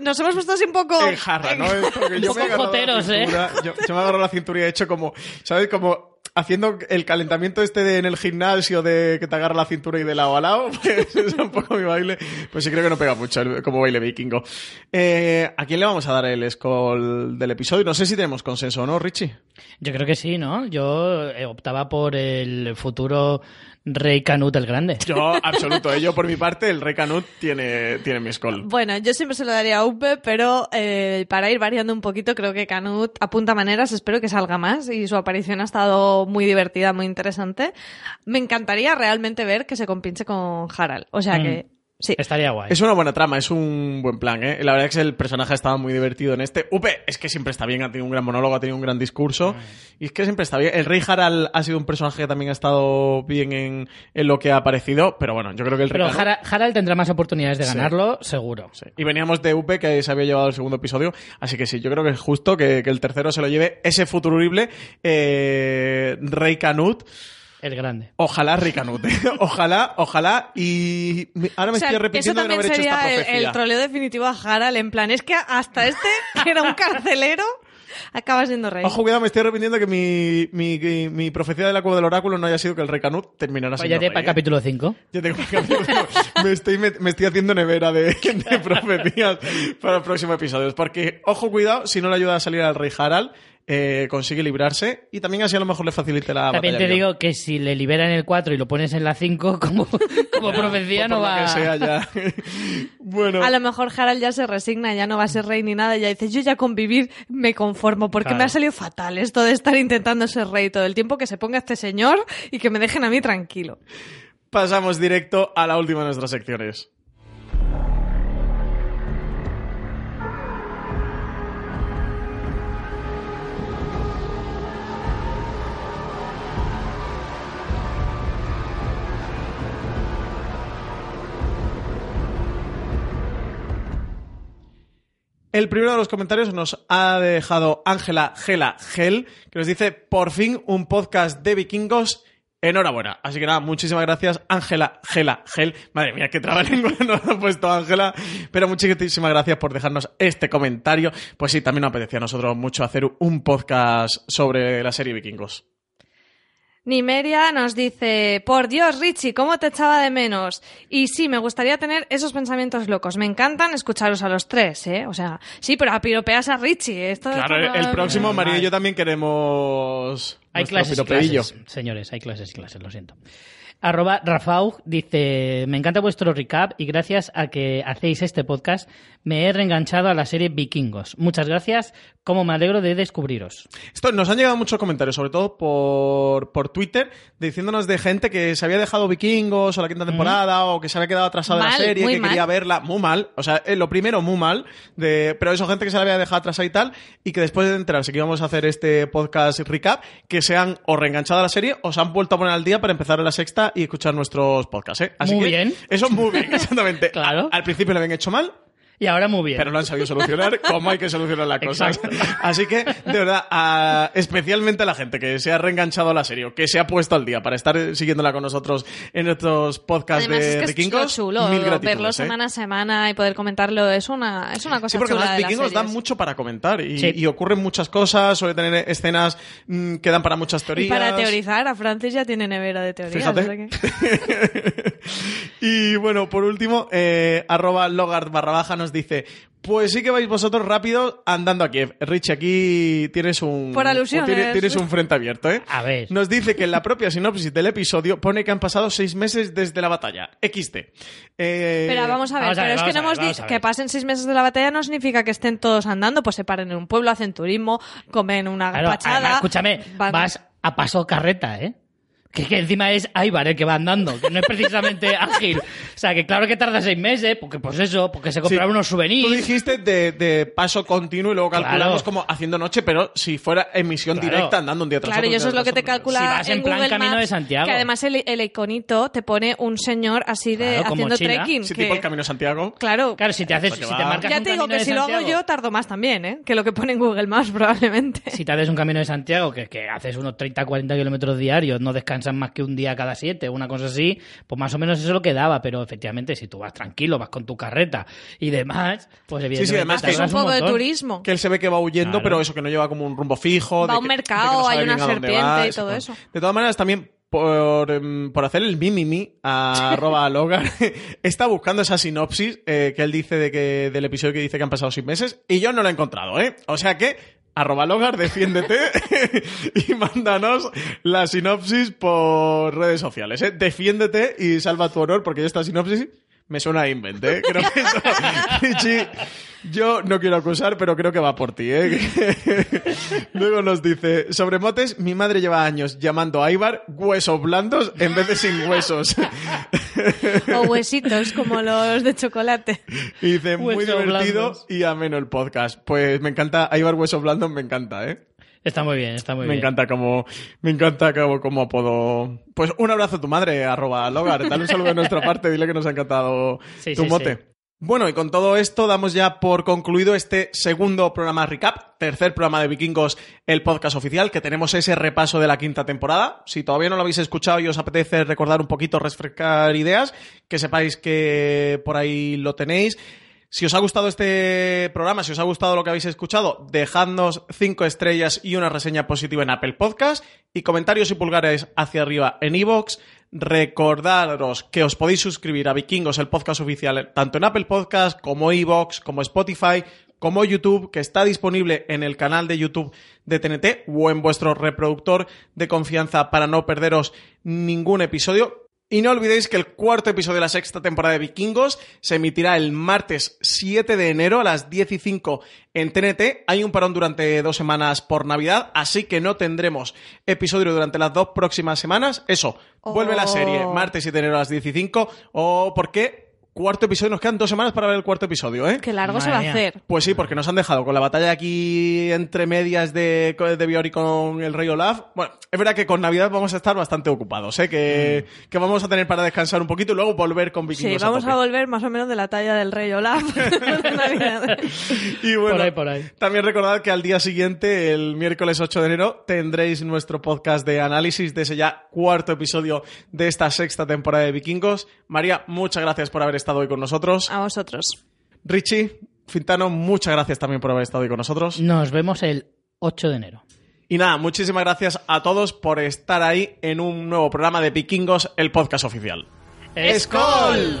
Nos hemos puesto así un poco. en jarra, ¿no? [laughs] Esto que yo Un me he poco agarrado la joteros, ¿eh? cintura, yo, yo me agarro la cintura y he hecho como, ¿sabes? Como haciendo el calentamiento este de en el gimnasio de que te agarra la cintura y de lado a lado, [laughs] pues es un poco mi baile. Pues sí creo que no pega mucho el- como baile vikingo. Eh, ¿A quién le vamos a dar el scroll del episodio? No sé si tenemos consenso o no, Richie. Yo creo que sí, ¿no? Yo eh, optaba por el futuro rey Canut el Grande. Yo, absoluto. ¿eh? Yo, por mi parte, el rey Canut tiene, tiene mi scroll. Bueno, yo siempre se lo daría a Upe, pero eh, para ir variando un poquito, creo que Canut apunta maneras. Espero que salga más y su aparición ha estado muy divertida, muy interesante. Me encantaría realmente ver que se compinche con Harald. O sea Mm. que, sí. Estaría guay. Es una buena trama, es un buen plan, ¿eh? La verdad es que el personaje estaba muy divertido en este. Upe, es que siempre está bien, ha tenido un gran monólogo, ha tenido un gran discurso. Y es que siempre está bien. El Rey Harald ha sido un personaje que también ha estado bien en, en lo que ha aparecido, pero bueno, yo creo que el Rey Pero Canut- Hara- Harald tendrá más oportunidades de Sí. ganarlo, seguro. Sí. Y veníamos de Upe, que se había llevado el segundo episodio. Así que sí, yo creo que es justo que, que el tercero se lo lleve ese futurible eh, Rey Canut. El Grande. Ojalá Rey Canut. ¿eh? [laughs] ojalá, ojalá. Y me- ahora me O sea, estoy arrepintiendo de no también haber hecho esta sería el, profecía. el troleo definitivo a Harald, en plan, es que hasta este, [laughs] que era un carcelero, Acaba siendo rey. Ojo, cuidado, me estoy arrepintiendo que mi, mi, mi profecía de la cueva del oráculo no haya sido que el rey Canut terminara Pues siendo ya te rey, para el capítulo 5. Ya tengo el capítulo. me, estoy, me, me estoy haciendo nevera de, [laughs] de profecías para el próximo episodio. Porque, ojo, cuidado, si no le ayuda a salir al rey Harald, eh, consigue librarse y también así a lo mejor le facilite la También batalla te digo que si le liberan el 4 y lo pones en la 5, [laughs] como, como profecía no va que sea ya. [laughs] bueno. A lo mejor Harald ya se resigna, ya no va a ser rey ni nada, y ya dice, yo ya convivir me conformo, porque Claro. me ha salido fatal esto de estar intentando ser rey todo el tiempo, que se ponga este señor y que me dejen a mí tranquilo. Pasamos directo a la última de nuestras secciones. El primero de los comentarios nos ha dejado Ángela Gela Gel, que nos dice, por fin un podcast de vikingos. Enhorabuena. Así que nada, muchísimas gracias, Ángela Gela Gel. Madre mía, qué trabalengua [laughs] nos ha puesto Ángela. Pero muchísimas gracias por dejarnos este comentario. Pues sí, también nos apetecía a nosotros mucho hacer un podcast sobre la serie vikingos. Nimeria nos dice, por Dios, Richie, ¿cómo te echaba de menos? Y sí, me gustaría tener esos pensamientos locos. Me encantan escucharos a los tres, ¿eh? O sea, sí, pero a piropeas a Richie. Esto Claro, el próximo, María y yo también queremos... Hay clases, clases, señores, hay clases y clases, lo siento. Arroba Rafaug dice, me encanta vuestro recap y gracias a que hacéis este podcast me he reenganchado a la serie Vikingos. Muchas gracias, como me alegro de descubriros. Esto, nos han llegado muchos comentarios, sobre todo por, por Twitter, diciéndonos de gente que se había dejado vikingos o la quinta temporada o que se había quedado atrasada la serie, que mal. quería verla. Muy mal. O sea, eh, lo primero, muy mal. De, pero eso, gente que se la había dejado atrasada y tal, y que después de enterarse que íbamos a hacer este podcast recap, que se han o reenganchado a la serie o se han vuelto a poner al día para empezar en la sexta y escuchar nuestros podcasts. ¿eh? Así Muy que, bien. Eso muy bien, [laughs] exactamente. Claro. Al principio lo habían hecho mal, Y ahora muy bien. pero lo han sabido solucionar como hay que solucionar las cosas. Exacto. [laughs] Así que, de verdad, a- especialmente a la gente que se ha reenganchado a la serie, o que se ha puesto al día para estar siguiéndola con nosotros en estos podcasts Además, de es que es vikingos, chulo, mil verlo ¿eh? semana a semana y poder comentarlo es una, es una cosa Sí, porque chula los vikingos dan mucho para comentar y, Sí. y ocurren muchas cosas, suele tener escenas mm, que dan para muchas teorías. Y para teorizar, a Francis ya tiene nevera de teorías. Fíjate. o sea que- [laughs] y bueno, por último, eh, arroba logard barra baja nos dice, pues sí que vais vosotros rápido andando a Kiev. Rich, aquí tienes un... Por alusiones. Tienes, tienes un frente abierto, ¿eh? A ver. Nos dice que en la propia sinopsis del episodio pone que han pasado seis meses desde la batalla. XT. Eh, Pero vamos a ver, vamos a pero ver, es que no hemos dicho que pasen seis meses de la batalla no significa que estén todos andando, pues se paren en un pueblo, hacen turismo, comen una Claro, además, escúchame, van- vas a paso carreta, ¿eh? Que, que encima es Aibar el que va andando, que no es precisamente [laughs] ágil. O sea, que claro que tarda seis meses, porque pues eso, porque se compraron Sí. unos Tú souvenirs. dijiste de, de paso continuo y luego calculamos Claro. como haciendo noche, pero si fuera emisión Claro. directa andando un día tras Claro, otro. y un eso es lo que te calcula Si vas en plan Google Camino Maps, de Santiago. Que además el, el iconito te pone un señor así de Claro, haciendo trekking. Sí, que- tipo el Camino de Santiago. Claro. Claro, si te haces, si te marcas ya te digo que si lo hago Santiago, yo tardo más también, ¿eh? Que lo que pone en Google Maps [laughs] probablemente. Si te haces un camino de Santiago que, que haces unos 30-40 kilómetros diarios, no descansas más que un día cada siete, una cosa así, pues más o menos eso es lo que daba. Pero efectivamente, si tú vas tranquilo, vas con tu carreta y demás, pues evidentemente además que Es un poco de turismo. Que él se ve que va huyendo, Claro. pero eso que no lleva como un rumbo fijo. Va a un que- mercado, no hay una serpiente va, y todo eso. De todas maneras, también por, em, por hacer el mimimi a [laughs] arroba Logan, [laughs] está buscando esa sinopsis eh, que él dice de que, del episodio que dice que han pasado seis meses y yo no lo he encontrado, ¿eh? O sea que, arroba Logar, defiéndete [laughs] y mándanos la sinopsis por redes sociales, ¿eh? Defiéndete y salva tu honor porque esta sinopsis me suena a invent, ¿eh? [laughs] Creo que eso, yo no quiero acusar, pero creo que va por ti, ¿eh? [laughs] Luego nos dice, sobre motes, mi madre lleva años llamando a Ibar huesos blandos en vez de sin huesos. O huesitos como los de chocolate. y dice, muy divertido blandos. y ameno el podcast. Pues me encanta, Ibar huesos blandos me encanta, ¿eh? Está muy bien, está muy me bien. encanta como, me encanta como, como apodo. Pues un abrazo a tu madre, arroba Logar. Dale un saludo de nuestra [laughs] parte, dile que nos ha encantado Sí, tu sí, mote. sí. Bueno, y con todo esto damos ya por concluido este segundo programa recap, tercer programa de Vikingos, el podcast oficial, que tenemos ese repaso de la quinta temporada. Si todavía no lo habéis escuchado y os apetece recordar un poquito, refrescar ideas, que sepáis que por ahí lo tenéis. Si os ha gustado este programa, si os ha gustado lo que habéis escuchado, dejadnos cinco estrellas y una reseña positiva en Apple Podcast y comentarios y pulgares hacia arriba en iVoox. Recordaros que os podéis suscribir a Vikingos, el podcast oficial, tanto en Apple Podcast como iVoox, como Spotify, como YouTube, que está disponible en el canal de YouTube de TNT o en vuestro reproductor de confianza para no perderos ningún episodio. Y no olvidéis que el cuarto episodio de la sexta temporada de Vikingos se emitirá el martes 7 de enero a las 10 y 5 en TNT. Hay un parón durante dos semanas por Navidad, así que no tendremos episodio durante las dos próximas semanas. Eso, vuelve la Oh. serie martes 7 de enero a las 10 y 5. O porque cuarto episodio, nos quedan dos semanas para ver el cuarto episodio, ¿eh? Qué largo se va a hacer. Pues sí, porque nos han dejado con la batalla aquí entre medias de, de Biori con el Rey Olaf. Bueno, es verdad que con Navidad vamos a estar bastante ocupados, ¿eh? Que, que vamos a tener para descansar un poquito y luego volver con Sí, vikingos. vamos tope. a volver más o menos de la talla del rey Olaf. [laughs] Y bueno, Por ahí, por ahí. también recordad que al día siguiente, el miércoles 8 de enero, tendréis nuestro podcast de análisis de ese ya cuarto episodio de esta sexta temporada de Vikingos. María, muchas gracias por haber estado hoy con nosotros. A vosotros. Richie, Fintano, muchas gracias también por haber estado hoy con nosotros. Nos vemos el 8 de enero. Y nada, muchísimas gracias a todos por estar ahí en un nuevo programa de Vikingos, el podcast oficial. ¡Skol!